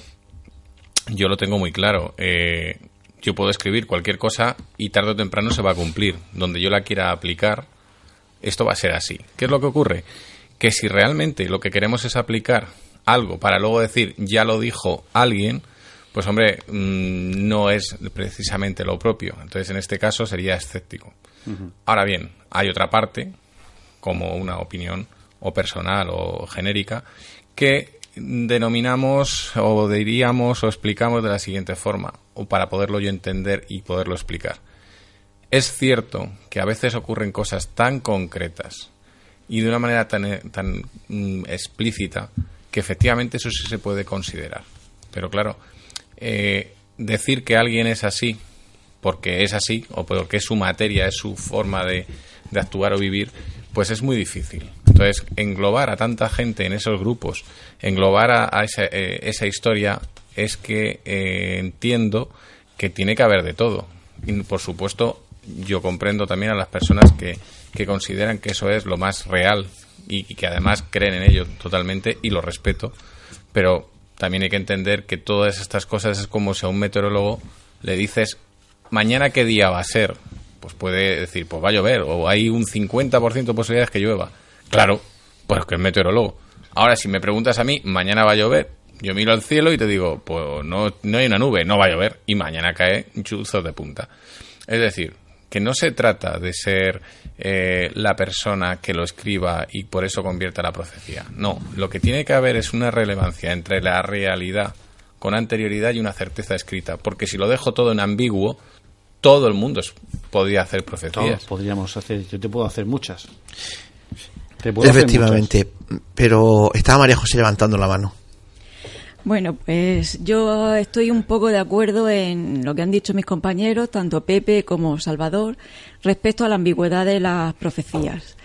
yo lo tengo muy claro. Eh, yo puedo escribir cualquier cosa y tarde o temprano se va a cumplir. Donde yo la quiera aplicar, esto va a ser así. ¿Qué es lo que ocurre? Que si realmente lo que queremos es aplicar algo para luego decir ya lo dijo alguien, pues hombre, mm, no es precisamente lo propio. Entonces, en este caso sería escéptico. Ahora bien, hay otra parte, como una opinión o personal o genérica, que denominamos o diríamos o explicamos de la siguiente forma, o para poderlo yo entender y poderlo explicar. Es cierto que a veces ocurren cosas tan concretas y de una manera tan, tan mm, explícita que efectivamente eso sí se puede considerar. Pero claro, eh, decir que alguien es así porque es así o porque es su materia, es su forma de, actuar o vivir, pues es muy difícil. Entonces, englobar a tanta gente en esos grupos, englobar a, eh, esa, historia, es que eh, entiendo que tiene que haber de todo. Y por supuesto, yo comprendo también a las personas que, que consideran que eso es lo más real y, que además creen en ello totalmente y lo respeto, pero también hay que entender que todas estas cosas es como si a un meteorólogo le dices mañana qué día va a ser, pues puede decir pues va a llover o hay un 50% de posibilidades que llueva. Claro, pues que es meteorólogo. Ahora si me preguntas a mí, mañana va a llover, yo miro al cielo y te digo, pues no, no hay una nube, no va a llover y mañana cae un chuzo de punta. Es decir, que no se trata de ser eh, la persona que lo escriba y por eso convierta la profecía. No, lo que tiene que haber es una relevancia entre la realidad con anterioridad y una certeza escrita, porque si lo dejo todo en ambiguo, todo el mundo podría hacer profecías. podríamos hacer, yo te puedo hacer muchas. Efectivamente, pero estaba María José levantando la mano. Bueno, pues yo estoy un poco de acuerdo en lo que han dicho mis compañeros, tanto Pepe como Salvador, respecto a la ambigüedad de las profecías.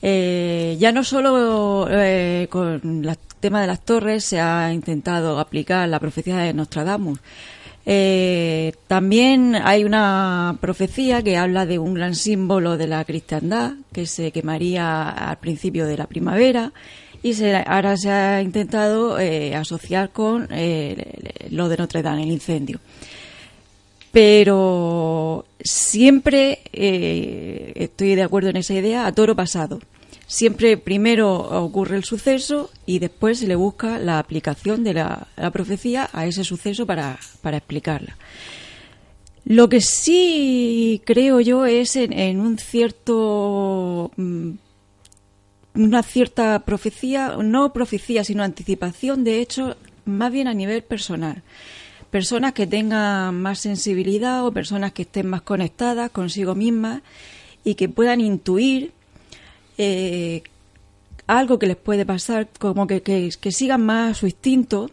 Eh, ya no solo eh, con el tema de las torres se ha intentado aplicar la profecía de Nostradamus, eh, también hay una profecía que habla de un gran símbolo de la cristiandad que se quemaría al principio de la primavera y se, ahora se ha intentado eh, asociar con eh, lo de Notre Dame, el incendio. Pero siempre estoy de acuerdo en esa idea a toro pasado. Siempre primero ocurre el suceso y después se le busca la aplicación de la, profecía a ese suceso para, para, explicarla. Lo que sí creo yo es en, un cierto mm, una cierta profecía, no profecía, sino anticipación de hecho más bien a nivel personal. Personas que tengan más sensibilidad o personas que estén más conectadas consigo mismas y que puedan intuir eh, algo que les puede pasar, como que, que, sigan más su instinto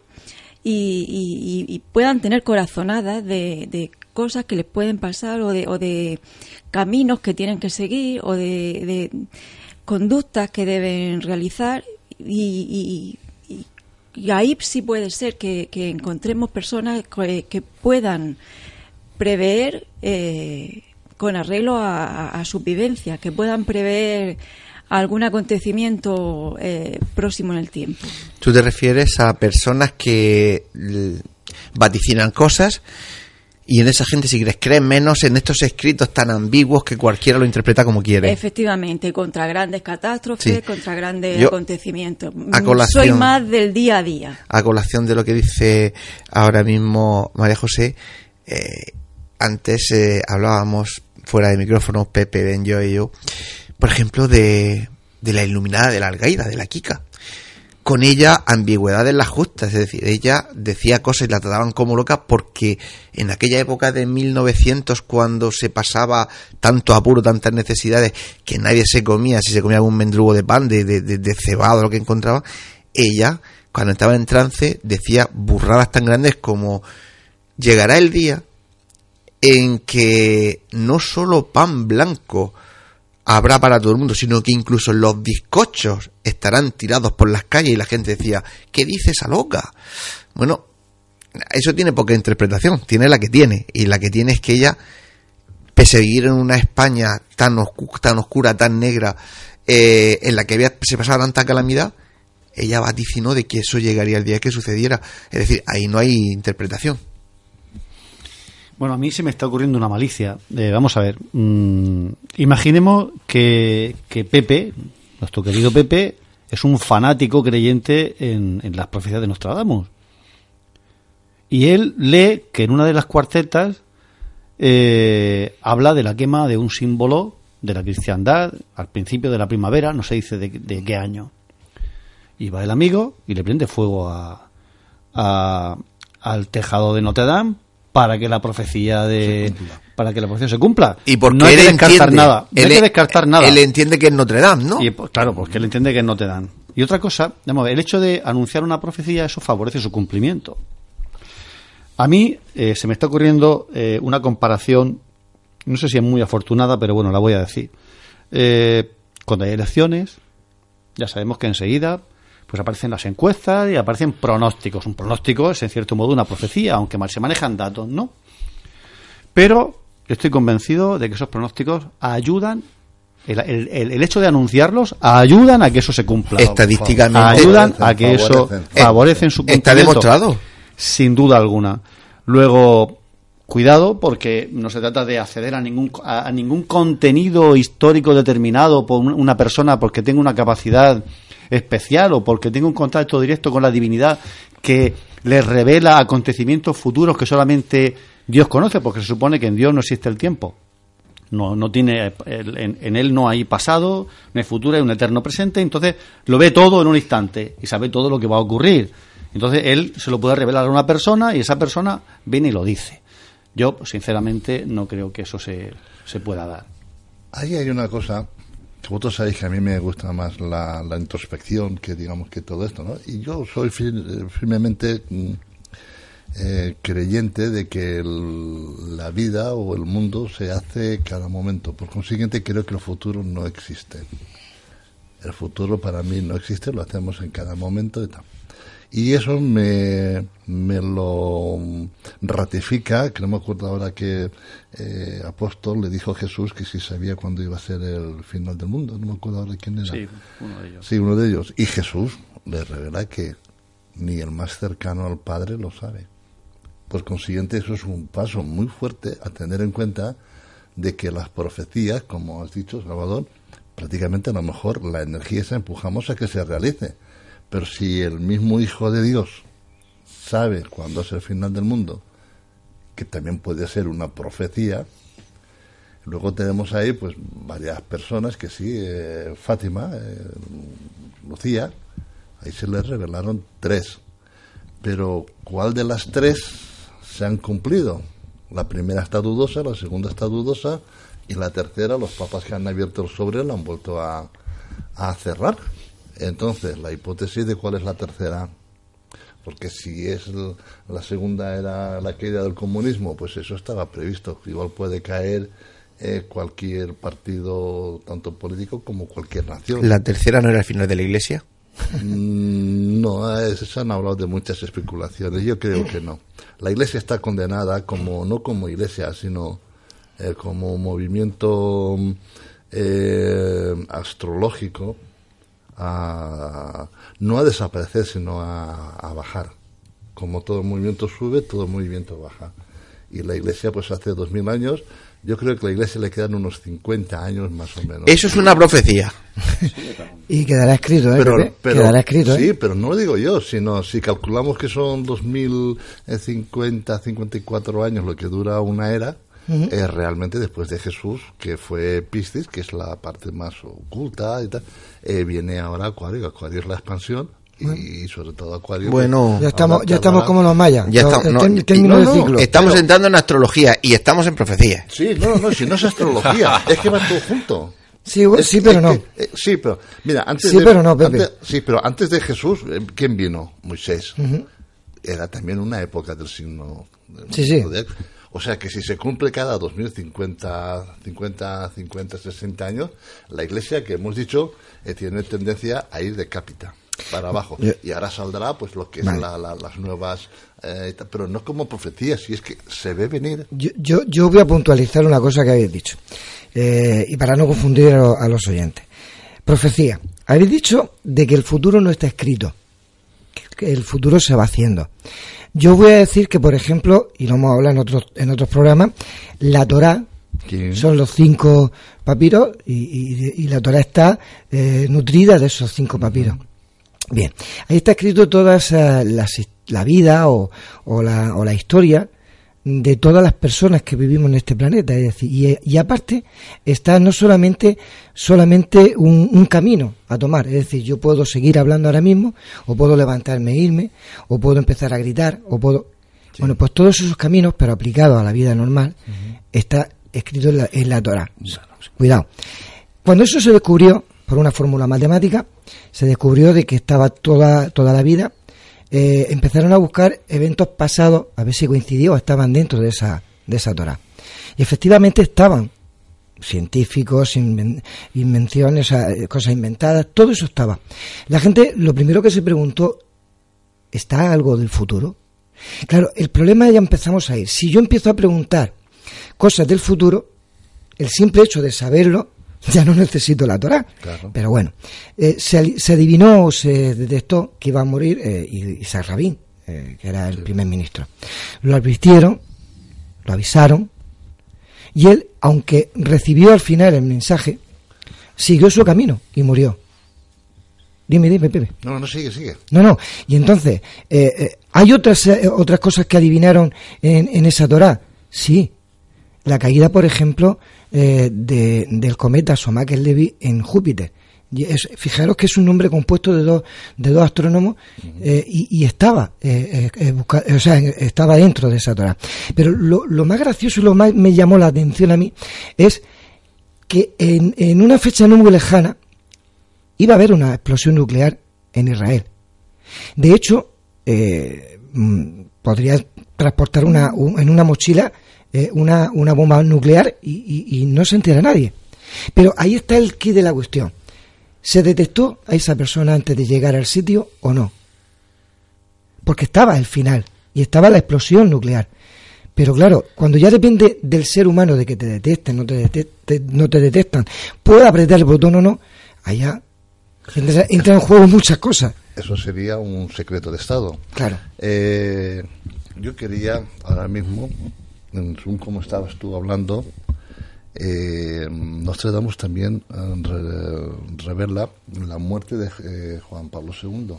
y, puedan tener corazonadas de, cosas que les pueden pasar o de, o de caminos que tienen que seguir o de, conductas que deben realizar. Y, ahí sí puede ser que, encontremos personas que, puedan prever eh, con arreglo a, su vivencia, que puedan prever algún acontecimiento eh, próximo en el tiempo. Tú te refieres a personas que vaticinan cosas y en esa gente, si quieres, creen menos en estos escritos tan ambiguos que cualquiera lo interpreta como quiere. Efectivamente, contra grandes catástrofes, contra grandes acontecimientos. Soy más del día a día. A colación de lo que dice ahora mismo María José, eh, antes eh, hablábamos fuera de micrófono, Pepe, Ben, yo y yo, por ejemplo, de, de la iluminada de la Algaida, de la Kika. Con ella ambigüedades las justas, es decir, ella decía cosas y la trataban como loca porque en aquella época de 1900 cuando se pasaba tanto apuro, tantas necesidades que nadie se comía, si se comía algún mendrugo de pan, de, de, de cebado, lo que encontraba, ella cuando estaba en trance decía burradas tan grandes como llegará el día en que no solo pan blanco habrá para todo el mundo, sino que incluso los bizcochos estarán tirados por las calles y la gente decía, ¿qué dice esa loca? Bueno, eso tiene poca interpretación, tiene la que tiene, y la que tiene es que ella, pese a vivir en una España tan, tan oscura, tan negra, eh, en la que había, se pasaba tanta calamidad, ella vaticinó de que eso llegaría el día que sucediera. Es decir, ahí no hay interpretación. Bueno, a mí se me está ocurriendo una malicia. vamos a ver, mm, imaginemos que, Pepe, nuestro querido Pepe, es un fanático creyente en, las profecías de Nostradamus. Y él lee que en una de las cuartetas eh, habla de la quema de un símbolo de la cristiandad al principio de la primavera, no se dice de, qué año. Y va el amigo y le prende fuego a, al tejado de Notre Dame para que la profecía de para que la profecía se cumpla. Y porque no hay que descartar nada. No hay que descartar nada. Él entiende que es Notre Dame, ¿no? Y, pues, claro, porque él entiende que es Notre Dame. Y otra cosa, el hecho de anunciar una profecía, eso favorece su cumplimiento. A mí eh, se me está ocurriendo eh, una comparación, no sé si es muy afortunada, pero bueno, la voy a decir. Eh, cuando hay elecciones, ya sabemos que enseguida pues aparecen las encuestas y aparecen pronósticos. Un pronóstico es en cierto modo una profecía, aunque mal se manejan datos, ¿no? Pero estoy convencido de que esos pronósticos ayudan, el, hecho de anunciarlos ayudan a que eso se cumpla. Estadísticamente. Ayudan a que eso favorecen su cumplimiento. Está demostrado. Sin duda alguna. Luego, cuidado porque no se trata de acceder a ningún, a ningún contenido histórico determinado por una persona porque tenga una capacidad especial o porque tenga un contacto directo con la divinidad que le revela acontecimientos futuros que solamente Dios conoce, porque se supone que en Dios no existe el tiempo. No, no tiene, en, él no hay pasado, no hay futuro, hay un eterno presente, entonces lo ve todo en un instante y sabe todo lo que va a ocurrir. Entonces él se lo puede revelar a una persona y esa persona viene y lo dice. Yo, sinceramente, no creo que eso se, se pueda dar. Ahí hay una cosa vosotros sabéis que a mí me gusta más la, introspección que digamos que todo esto, ¿no? Y yo soy firmemente mm, eh, creyente de que la vida o el mundo se hace cada momento. Por consiguiente, creo que el futuro no existe. El futuro para mí no existe, lo hacemos en cada momento y tal. Y eso me, me lo ratifica, que no me acuerdo ahora que eh, apóstol le dijo a Jesús que si sabía cuándo iba a ser el final del mundo. No me acuerdo ahora quién era. Sí, uno de ellos. Sí, uno de ellos. Y Jesús le revela que ni el más cercano al Padre lo sabe. Por consiguiente, eso es un paso muy fuerte a tener en cuenta de que las profecías, como has dicho, Salvador, prácticamente a lo mejor la energía esa empujamos a que se realice pero si el mismo Hijo de Dios sabe cuándo es el final del mundo, que también puede ser una profecía, Luego tenemos ahí pues varias personas que sí, eh, Fátima, eh, Lucía, ahí se les revelaron tres. Pero ¿cuál de las tres se han cumplido? La primera está dudosa, la segunda está dudosa y la tercera los papas que han abierto el sobre lo han vuelto a cerrar. Entonces, la hipótesis de cuál es la tercera porque si es la segunda era la caída del comunismo, pues eso estaba previsto. Igual puede caer eh, cualquier partido, tanto político como cualquier nación. ¿La tercera no era el final de la Iglesia? Mm, no, se han hablado de muchas especulaciones. Yo creo que no. La Iglesia está condenada como no como Iglesia, sino eh, como movimiento eh, astrológico a, no a desaparecer, sino a, bajar. Como todo movimiento sube, todo movimiento baja. Y la Iglesia, pues hace dos mil años, yo creo que a la Iglesia le quedan unos 50 años más o menos. Eso es una profecía. y quedará escrito, ¿eh? Pero, quedará escrito, Sí, ¿eh? pero no lo digo yo, sino si calculamos que son 2050, 54 años lo que dura una era, es realmente después de Jesús, que fue Piscis, que es la parte más oculta y tal, eh, viene ahora Acuario. Acuario es la expansión y sobre todo Acuario. Bueno, ya estamos, ya estamos como los mayas. Ya estamos, estamos entrando en astrología y estamos en profecía. Sí, no, no, si no es astrología, es que va todo junto. Sí, sí, pero no. Eh, sí, pero mira, antes sí, de, pero no, Pepe. sí, pero antes de Jesús, eh, ¿quién vino? Moisés. Era también una época del signo. sí, sí. O sea que si se cumple cada 2050, 50, 50, 60 años, la iglesia que hemos dicho eh, tiene tendencia a ir de cápita para abajo. y ahora saldrá pues lo que es las nuevas, eh, pero no como profecía, si es que se ve venir. Yo, yo, voy a puntualizar una cosa que habéis dicho, eh, y para no confundir a, los oyentes. Profecía. Habéis dicho de que el futuro no está escrito, que el futuro se va haciendo. Yo voy a decir que, por ejemplo, y lo hemos hablado en otros, en otros programas, la Torá son los cinco papiros y, la Torá está eh, nutrida de esos cinco papiros. Bien, ahí está escrito toda la vida o, o, la, o la historia de todas las personas que vivimos en este planeta. Es decir, y, aparte está no solamente, solamente un, camino a tomar. Es decir, yo puedo seguir hablando ahora mismo, o puedo levantarme e irme, o puedo empezar a gritar, o puedo. Bueno, pues todos esos caminos, pero aplicados a la vida normal, está escrito en la, en la Torah. Cuidado. Cuando eso se descubrió, por una fórmula matemática, se descubrió de que estaba toda, toda la vida eh, empezaron a buscar eventos pasados a ver si coincidió estaban dentro de esa, de esa Torah. Y efectivamente estaban científicos, invenciones, eh, cosas inventadas, todo eso estaba. La gente lo primero que se preguntó, ¿está algo del futuro? Claro, el problema ya empezamos a ir. Si yo empiezo a preguntar cosas del futuro, el simple hecho de saberlo ya no necesito la Torah. Pero bueno, eh, se, se, adivinó o se detectó que iba a morir eh, Isaac Rabin, eh, que era el primer ministro. Lo advirtieron, lo avisaron, y él, aunque recibió al final el mensaje, siguió su camino y murió. Dime, dime, Pepe. No, no, sigue, sigue. No, no. Y entonces, eh, ¿hay otras, otras cosas que adivinaron en, en esa Torah? Sí. La caída, por ejemplo, eh, de, del cometa Somaker-Levy en Júpiter. fijaros que es un nombre compuesto de dos, de dos astrónomos eh, y, estaba, eh, o sea, estaba dentro de esa Torah. Pero lo, lo, más gracioso y lo más me llamó la atención a mí es que en, en una fecha no muy lejana iba a haber una explosión nuclear en Israel. De hecho, mm, podría transportar una, en una mochila eh, una, una, bomba nuclear y, no se entera nadie. Pero ahí está el quid de la cuestión. ¿Se detectó a esa persona antes de llegar al sitio o no? Porque estaba el final y estaba la explosión nuclear. Pero claro, cuando ya depende del ser humano de que te detecten, no te, detecten, no te detectan, pueda apretar el botón o no, allá entra, en juego muchas cosas. Eso sería un secreto de Estado. Claro. Eh, yo quería ahora mismo en Zoom, como estabas tú hablando, eh, Nostradamus también eh, revela la muerte de eh, Juan Pablo II.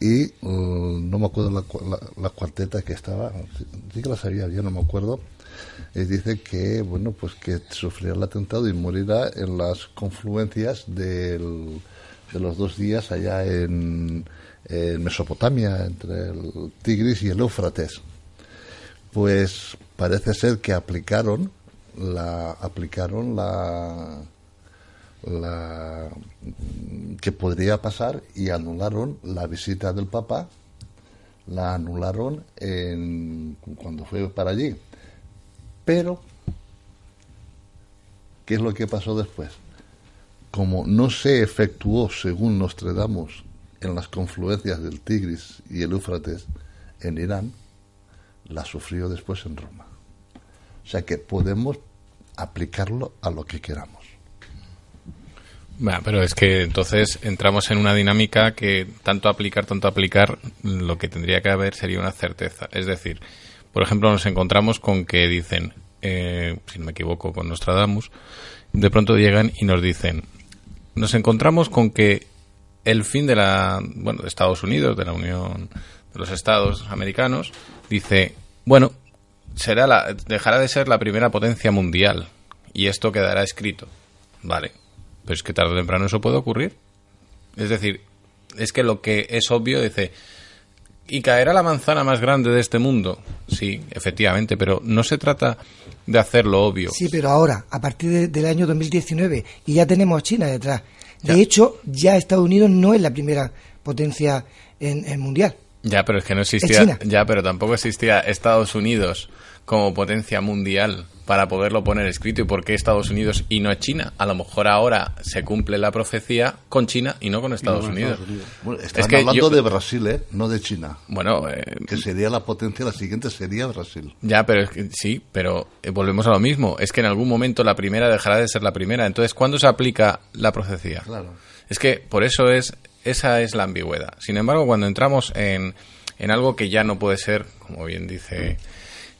y uh, no me acuerdo la, la, cuarteta que estaba, sí que la sabía, yo no me acuerdo, dice que, bueno, pues que sufrirá el atentado y morirá en las confluencias del, de los dos días allá en, en Mesopotamia, entre el Tigris y el Éufrates. Pues parece ser que aplicaron la aplicaron la la que podría pasar y anularon la visita del Papa, la anularon en, cuando fue para allí. Pero, ¿qué es lo que pasó después? Como no se efectuó, según Nostradamus, en las confluencias del Tigris y el Éufrates en Irán, la sufrió después en Roma. O sea que podemos aplicarlo a lo que queramos. Bueno, pero es que entonces entramos en una dinámica que tanto aplicar, tanto aplicar, lo que tendría que haber sería una certeza. Es decir, por ejemplo, nos encontramos con que dicen, eh, si no me equivoco, con Nostradamus, de pronto llegan y nos dicen, nos encontramos con que el fin de la, bueno, de Estados Unidos, de la Unión de los Estados Americanos, dice, bueno, será la, dejará de ser la primera potencia mundial y esto quedará escrito. Vale, pero es que tarde o temprano eso puede ocurrir. Es decir, es que lo que es obvio dice, ¿y caerá la manzana más grande de este mundo? Sí, efectivamente, pero no se trata de hacerlo obvio. Sí, pero ahora, a partir del año 2019, y ya tenemos China detrás. De hecho, ya Estados Unidos no es la primera potencia en, mundial. Ya, pero es que no existía. Ya, pero tampoco existía Estados Unidos como potencia mundial para poderlo poner escrito y por qué Estados Unidos y no China. A lo mejor ahora se cumple la profecía con China y no con Estados, Unidos. es que hablando de Brasil, ¿eh? no de China. Bueno, eh, que sería la potencia, la siguiente sería Brasil. Ya, pero es que, sí, pero eh, volvemos a lo mismo. Es que en algún momento la primera dejará de ser la primera. Entonces, ¿cuándo se aplica la profecía? Claro. Es que por eso es esa es la ambigüedad. Sin embargo, cuando entramos en, en algo que ya no puede ser, como bien dice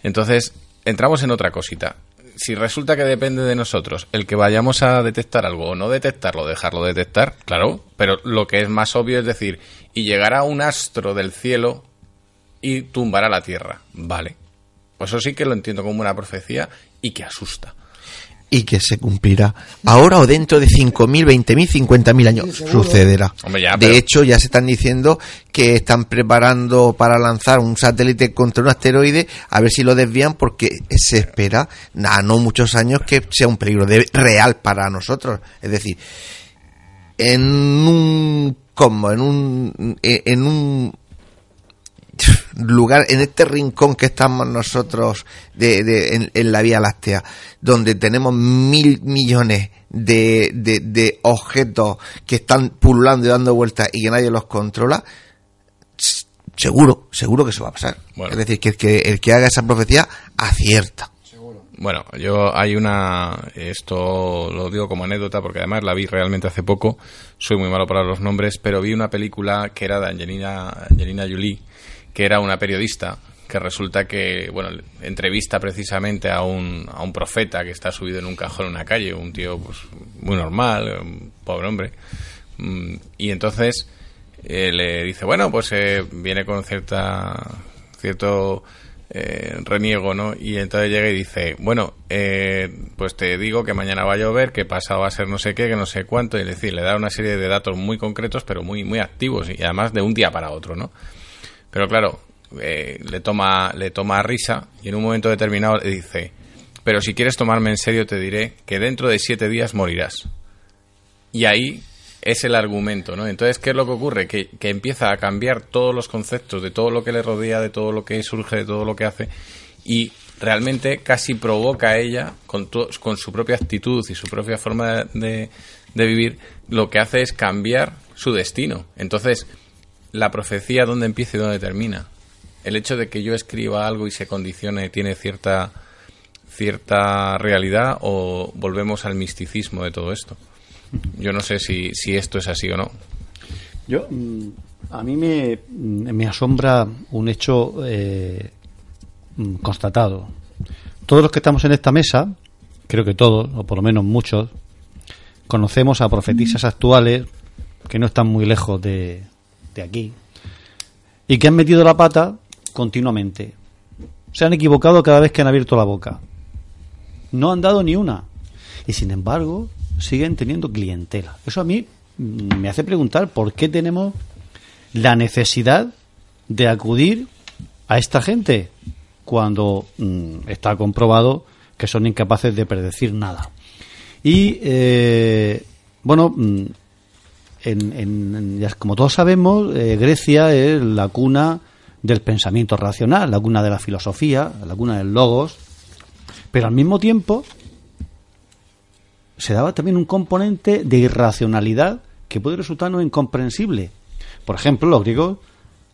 entonces, entramos en otra cosita. Si resulta que depende de nosotros el que vayamos a detectar algo o no detectarlo, dejarlo detectar, claro, pero lo que es más obvio es decir, y llegará un astro del cielo y tumbará la tierra. Vale. Pues eso sí que lo entiendo como una profecía y que asusta y que se cumplirá ahora o dentro de 5.000, 20.000, 50.000 años. Sucederá. De hecho, ya se están diciendo que están preparando para lanzar un satélite contra un asteroide a ver si lo desvían porque se espera, a no muchos años, que sea un peligro de, real para nosotros. Es decir, en un como en un en un lugar, en este rincón que estamos nosotros de, en, la Vía Láctea, donde tenemos mil millones de, de, objetos que están pululando y dando vueltas y que nadie los controla, seguro, seguro que eso va a pasar. Es decir, que el, que el que haga esa profecía acierta. Bueno, yo hay una, esto lo digo como anécdota porque además la vi realmente hace poco, soy muy malo para los nombres, pero vi una película que era de Angelina, Angelina Jolie, que era una periodista que resulta que, bueno, entrevista precisamente a un, a un profeta que está subido en un cajón en una calle, un tío pues, muy normal, un pobre hombre. Mm, y entonces eh, le dice, bueno, pues eh, viene con cierta cierto eh, reniego, ¿no? Y entonces llega y dice, bueno, pues te digo que mañana va a llover, que pasado va a ser no sé qué, que no sé cuánto, y es decir, le da una serie de datos muy concretos, pero muy, muy activos, y además de un día para otro, ¿no? Pero claro, eh, le, toma, le toma risa y en un momento determinado le dice, pero si quieres tomarme en serio te diré que dentro de siete días morirás. Y ahí es el argumento, ¿no? Entonces, ¿qué es lo que ocurre? Que, que, empieza a cambiar todos los conceptos de todo lo que le rodea, de todo lo que surge, de todo lo que hace, y realmente casi provoca a ella, con, con su propia actitud y su propia forma de, de vivir, lo que hace es cambiar su destino. Entonces, la profecía dónde empieza y dónde termina. El hecho de que yo escriba algo y se condicione tiene cierta cierta realidad o volvemos al misticismo de todo esto. Yo no sé si, si esto es así o no. Yo mm, a mí me, me asombra un hecho eh, mm, constatado. Todos los que estamos en esta mesa, creo que todos, o por lo menos muchos, conocemos a profetisas actuales que no están muy lejos de, de aquí, y que han metido la pata continuamente. Se han equivocado cada vez que han abierto la boca. No han dado ni una. Y sin embargo, siguen teniendo clientela. Eso a mí me hace preguntar por qué tenemos la necesidad de acudir a esta gente cuando mm, está comprobado que son incapaces de predecir nada. Y, eh, bueno, mm, en, como todos sabemos, eh, Grecia es la cuna del pensamiento racional, la cuna de la filosofía, la cuna del logos, pero al mismo tiempo se daba también un componente de irracionalidad que puede resultarnos incomprensible. Por ejemplo, los griegos,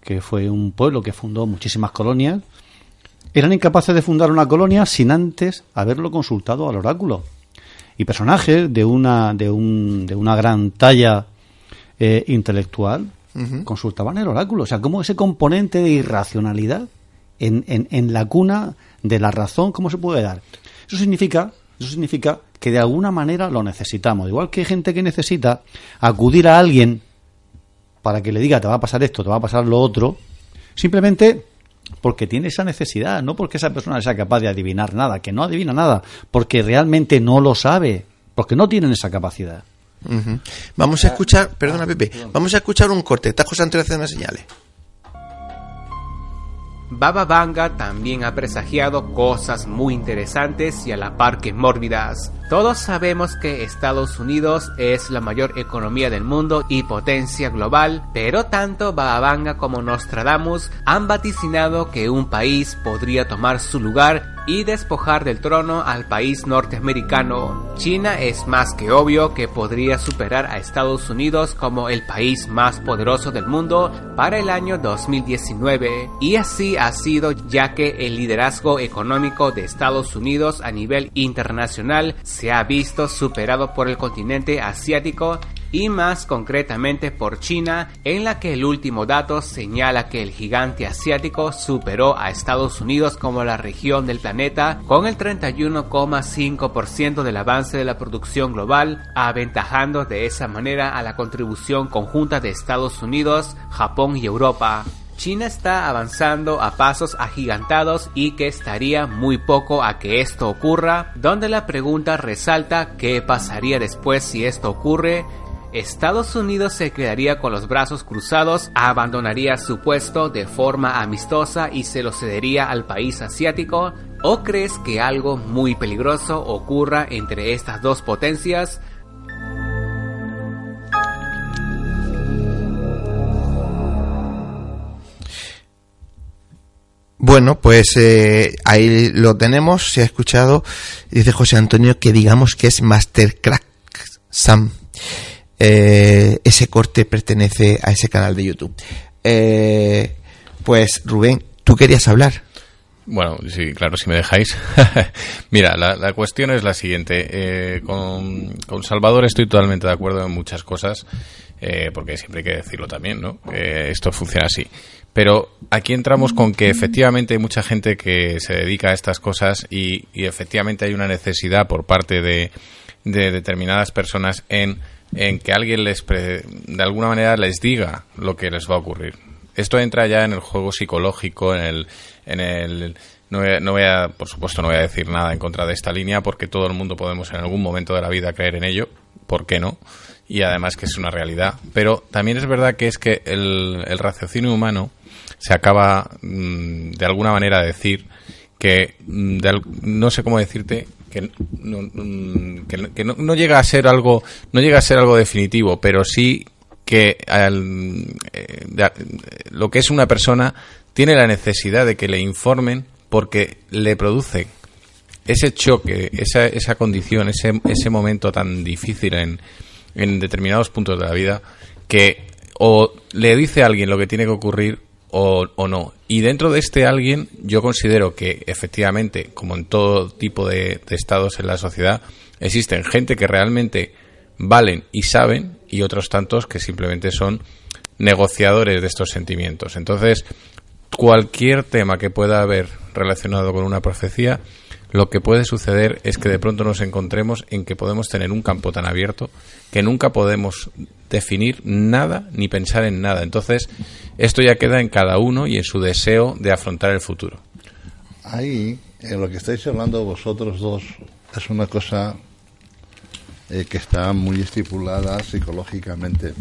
que fue un pueblo que fundó muchísimas colonias, eran incapaces de fundar una colonia sin antes haberlo consultado al oráculo. Y personajes de una, de un, de una gran talla eh, intelectual consultaban el oráculo. O sea, como ese componente de irracionalidad en, en, en, la cuna de la razón, ¿cómo se puede dar? Eso significa, eso significa que de alguna manera lo necesitamos. Igual que hay gente que necesita acudir a alguien para que le diga te va a pasar esto, te va a pasar lo otro, simplemente porque tiene esa necesidad, no porque esa persona sea capaz de adivinar nada, que no adivina nada, porque realmente no lo sabe, porque no tienen esa capacidad. Vamos a escuchar, perdona Pepe, vamos a escuchar un corte. Está José Antonio haciendo señales. Baba Vanga también ha presagiado cosas muy interesantes y a la par que mórbidas. Todos sabemos que Estados Unidos es la mayor economía del mundo y potencia global, pero tanto Baba Vanga como Nostradamus han vaticinado que un país podría tomar su lugar y despojar del trono al país norteamericano. China es más que obvio que podría superar a Estados Unidos como el país más poderoso del mundo para el año 2019 y así ha sido ya que el liderazgo económico de Estados Unidos a nivel internacional se ha visto superado por el continente asiático y más concretamente por China, en la que el último dato señala que el gigante asiático superó a Estados Unidos como la región del planeta con el 31,5% del avance de la producción global, aventajando de esa manera a la contribución conjunta de Estados Unidos, Japón y Europa. China está avanzando a pasos agigantados y que estaría muy poco a que esto ocurra, donde la pregunta resalta qué pasaría después si esto ocurre Estados Unidos se quedaría con los brazos cruzados, abandonaría su puesto de forma amistosa y se lo cedería al país asiático? ¿O crees que algo muy peligroso ocurra entre estas dos potencias? Bueno, pues eh, ahí lo tenemos, se ha escuchado, dice José Antonio que digamos que es Mastercrack Sam. Eh, ese corte pertenece a ese canal de YouTube. Eh, pues Rubén, tú querías hablar. Bueno, sí, claro, si me dejáis. Mira, la, cuestión es la siguiente. Eh, con, Salvador estoy totalmente de acuerdo en muchas cosas, porque siempre hay que decirlo también, ¿no? esto funciona así. Pero aquí entramos con que efectivamente hay mucha gente que se dedica a estas cosas y, efectivamente hay una necesidad por parte de determinadas personas en en que alguien les de alguna manera les diga lo que les va a ocurrir. Esto entra ya en el juego psicológico, en el, en el no voy, a, por supuesto, no voy a decir nada en contra de esta línea porque todo el mundo podemos en algún momento de la vida creer en ello, ¿por qué no? Y además que es una realidad. Pero también es verdad que es que el, el raciocinio humano se acaba mm, de alguna manera decir que mm, no sé cómo decirte que no, mm, que, no, llega a ser algo no llega a ser algo definitivo pero sí que eh, lo que es una persona tiene la necesidad de que le informen porque le produce ese choque esa, esa condición ese, ese momento tan difícil en, en determinados puntos de la vida que o le dice a alguien lo que tiene que ocurrir o, no. Y dentro de este alguien, yo considero que efectivamente, como en todo tipo de, estados en la sociedad, existen gente que realmente valen y saben y otros tantos que simplemente son negociadores de estos sentimientos. Entonces, cualquier tema que pueda haber relacionado con una profecía, lo que puede suceder es que de pronto nos encontremos en que podemos tener un campo tan abierto que nunca podemos definir nada ni pensar en nada. Entonces, esto ya queda en cada uno y en su deseo de afrontar el futuro. Ahí, en lo que estáis hablando vosotros dos, es una cosa eh, que está muy estipulada psicológicamente.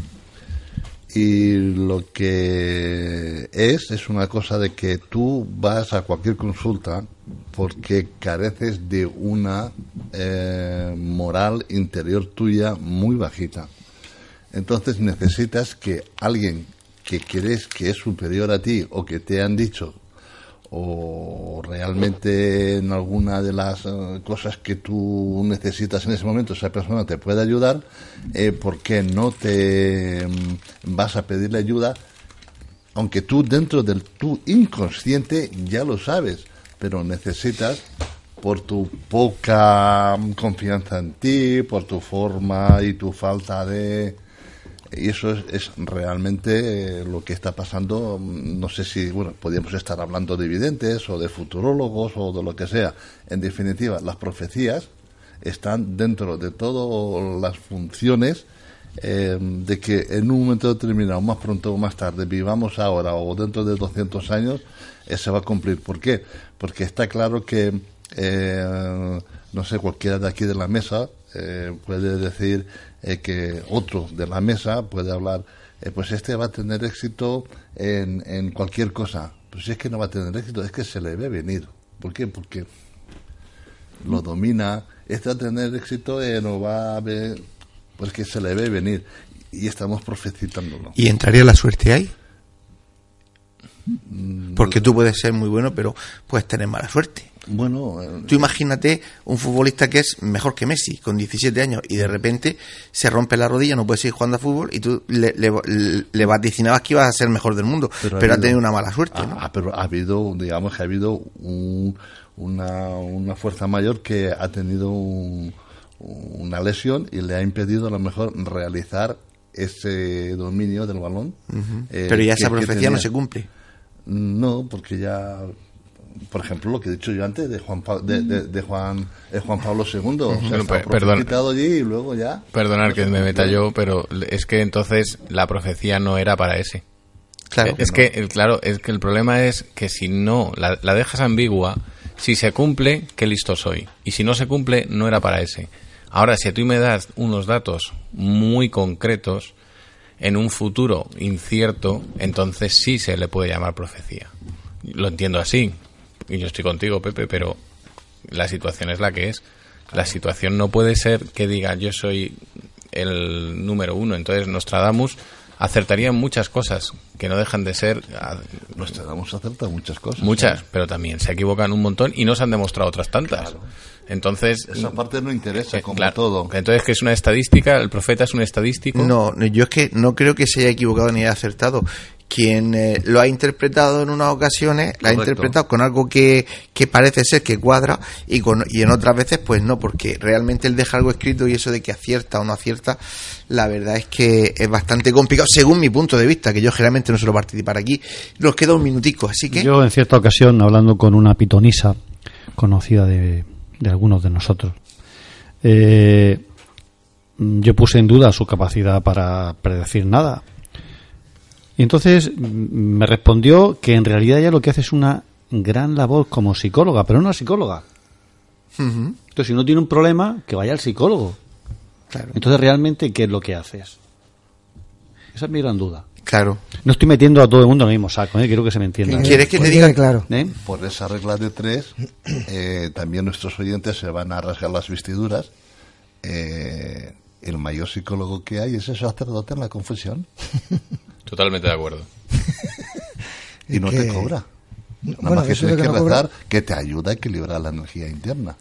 Y lo que es, es una cosa de que tú vas a cualquier consulta porque careces de una eh, moral interior tuya muy bajita. Entonces necesitas que alguien que crees que es superior a ti o que te han dicho o realmente en alguna de las eh, cosas que tú necesitas en ese momento esa persona te puede ayudar, eh, porque no te mm, vas a pedirle ayuda? Aunque tú dentro del tu inconsciente ya lo sabes, pero necesitas por tu poca confianza en ti, por tu forma y tu falta de y eso es, realmente eh, lo que está pasando. No sé si, bueno, podríamos estar hablando de evidentes o de futurólogos o de lo que sea. En definitiva, las profecías están dentro de todas las funciones eh, de que en un momento determinado, más pronto o más tarde, vivamos ahora o dentro de 200 años, eh, se va a cumplir. ¿Por qué? Porque está claro que, no sé, cualquiera de aquí de la mesa puede decir eh, que otro de la mesa puede hablar, eh, pues este va a tener éxito en, en cualquier cosa. Pues si es que no va a tener éxito, es que se le ve venir. ¿Por qué? Porque lo domina. Este va a tener éxito en no va a ver, pues que se le ve venir. Y estamos profetizándolo. ¿Y entraría la suerte ahí? Mm, Porque tú puedes ser muy bueno, pero puedes tener mala suerte. Bueno, eh, tú imagínate un futbolista que es mejor que Messi, con 17 años, y de repente se rompe la rodilla, no puede seguir jugando a fútbol, y tú le, le, vaticinabas que ibas a ser el mejor del mundo, pero, ha, tenido una mala suerte. Ah, pero ha habido, digamos que ha habido una, una fuerza mayor que ha tenido una lesión y le ha impedido a lo mejor realizar ese dominio del balón. Eh, pero ya esa profecía no se cumple. No, porque ya por ejemplo, lo que he dicho yo antes de Juan, de, de, Juan, Juan Pablo II. O sea, allí y luego ya. Perdonar que me meta yo, pero es que entonces la profecía no era para ese. Claro. Es que, el, claro, es que el problema es que si no la, la dejas ambigua, si se cumple, qué listo soy. Y si no se cumple, no era para ese. Ahora, si tú me das unos datos muy concretos en un futuro incierto, entonces sí se le puede llamar profecía. Lo entiendo así y yo estoy contigo, Pepe, pero la situación es la que es. La situación no puede ser que diga yo soy el número uno. Entonces Nostradamus acertaría muchas cosas que no dejan de ser. Nostradamus acerta muchas cosas. Muchas, pero también se equivocan un montón y no se han demostrado otras tantas. Entonces. Esa parte no interesa, como todo. Entonces, que es una estadística? ¿El profeta es un estadístico? No, yo es que no creo que se haya equivocado ni haya acertado quien eh, lo ha interpretado en unas ocasiones, lo ha interpretado con algo que, que, parece ser que cuadra y, con, y en otras veces pues no, porque realmente él deja algo escrito y eso de que acierta o no acierta, la verdad es que es bastante complicado, según mi punto de vista, que yo generalmente no suelo participar aquí. Nos queda un minutico, así que... Yo en cierta ocasión, hablando con una pitonisa conocida de, de algunos de nosotros, eh, yo puse en duda su capacidad para predecir nada y entonces me respondió que en realidad ella lo que hace es una gran labor como psicóloga, pero no psicóloga. Entonces, si no tiene un problema, que vaya al psicólogo. Entonces, realmente, ¿qué es lo que haces? Esa es mi gran duda. Claro. No estoy metiendo a todo el mundo en el mismo saco, ¿eh? quiero que se me entienda. ¿Quieres que te diga claro? ¿Eh? Por esa regla de tres, eh, también nuestros oyentes se van a rasgar las vestiduras. el mayor psicólogo que hay es el sacerdote en la confesión. Totalmente de acuerdo. y no te cobra. Nada más que tienes que, rezar que te ayuda a equilibrar la energía interna.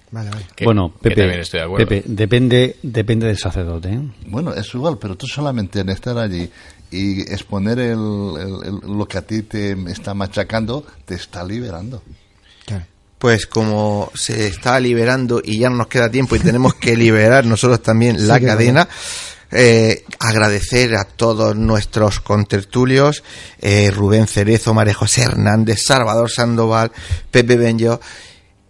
bueno, Pepe, Pepe, depende, depende del sacerdote. ¿eh? Bueno, es igual, pero tú solamente en estar allí y exponer el, lo que a ti te está machacando, te está liberando. Pues como se está liberando y ya no nos queda tiempo y tenemos que liberar nosotros también la cadena. Eh, agradecer a todos nuestros contertulios, eh, Rubén Cerezo, María José Hernández, Salvador Sandoval, Pepe Benjo,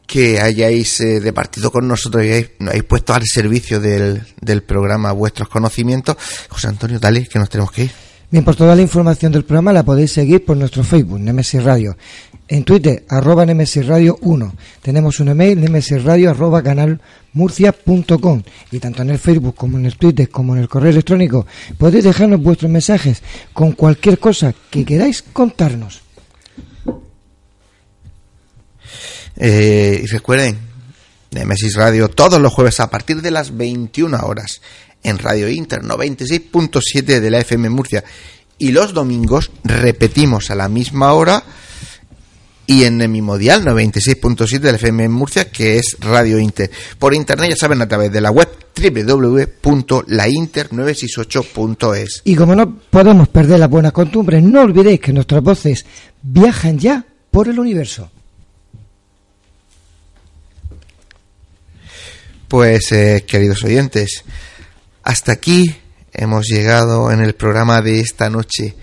que hayáis eh, departido con nosotros y hayáis, puesto al servicio del, del programa vuestros conocimientos. José Antonio, dale, que nos tenemos que ir. Bien, por toda la información del programa la podéis seguir por nuestro Facebook, Nemesis Radio. En Twitter, arroba Nemesis Radio 1. Tenemos un email, nemesisradio arroba canalmurcia.com. Y tanto en el Facebook como en el Twitter como en el correo electrónico podéis dejarnos vuestros mensajes con cualquier cosa que queráis contarnos. Eh, y recuerden, Nemesis Radio todos los jueves a partir de las 21 horas en Radio Inter 96.7 de la FM Murcia. Y los domingos repetimos a la misma hora y en el mismo dial 96.7 de la FM Murcia, que es Radio Inter. Por internet, ya saben, a través de la web www.lainter968.es. Y como no podemos perder la buena costumbre, no olvidéis que nuestras voces viajan ya por el universo. Pues, eh, queridos oyentes, hasta aquí hemos llegado en el programa de esta noche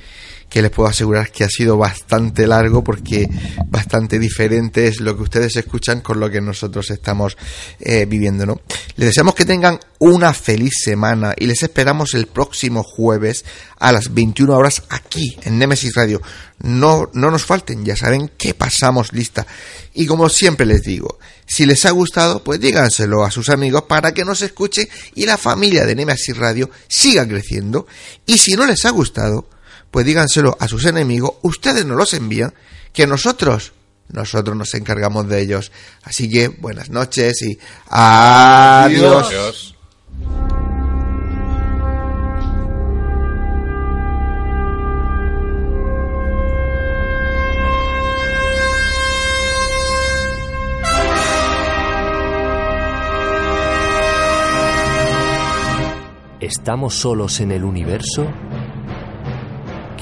que les puedo asegurar que ha sido bastante largo porque bastante diferente es lo que ustedes escuchan con lo que nosotros estamos eh, viviendo, ¿no? Les deseamos que tengan una feliz semana y les esperamos el próximo jueves a las 21 horas aquí en Nemesis Radio. No, no nos falten, ya saben que pasamos lista. Y como siempre les digo, si les ha gustado, pues díganselo a sus amigos para que nos escuchen y la familia de Nemesis Radio siga creciendo. Y si no les ha gustado, pues díganselo a sus enemigos, ustedes nos los envían, que nosotros, nosotros nos encargamos de ellos. Así que buenas noches y adiós. ¿Estamos solos en el universo?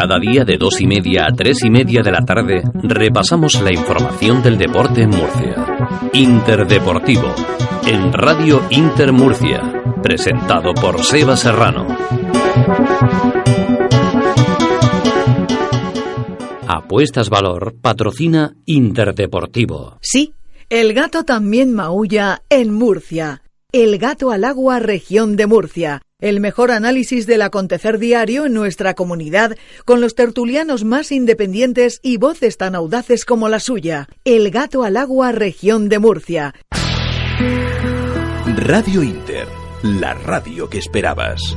Cada día de dos y media a tres y media de la tarde repasamos la información del deporte en Murcia. Interdeportivo, en Radio Inter Murcia, presentado por Seba Serrano. Apuestas Valor patrocina Interdeportivo. Sí, el gato también maulla en Murcia. El gato al agua, región de Murcia el mejor análisis del acontecer diario en nuestra comunidad, con los tertulianos más independientes y voces tan audaces como la suya. El Gato al Agua, región de Murcia. Radio Inter, la radio que esperabas.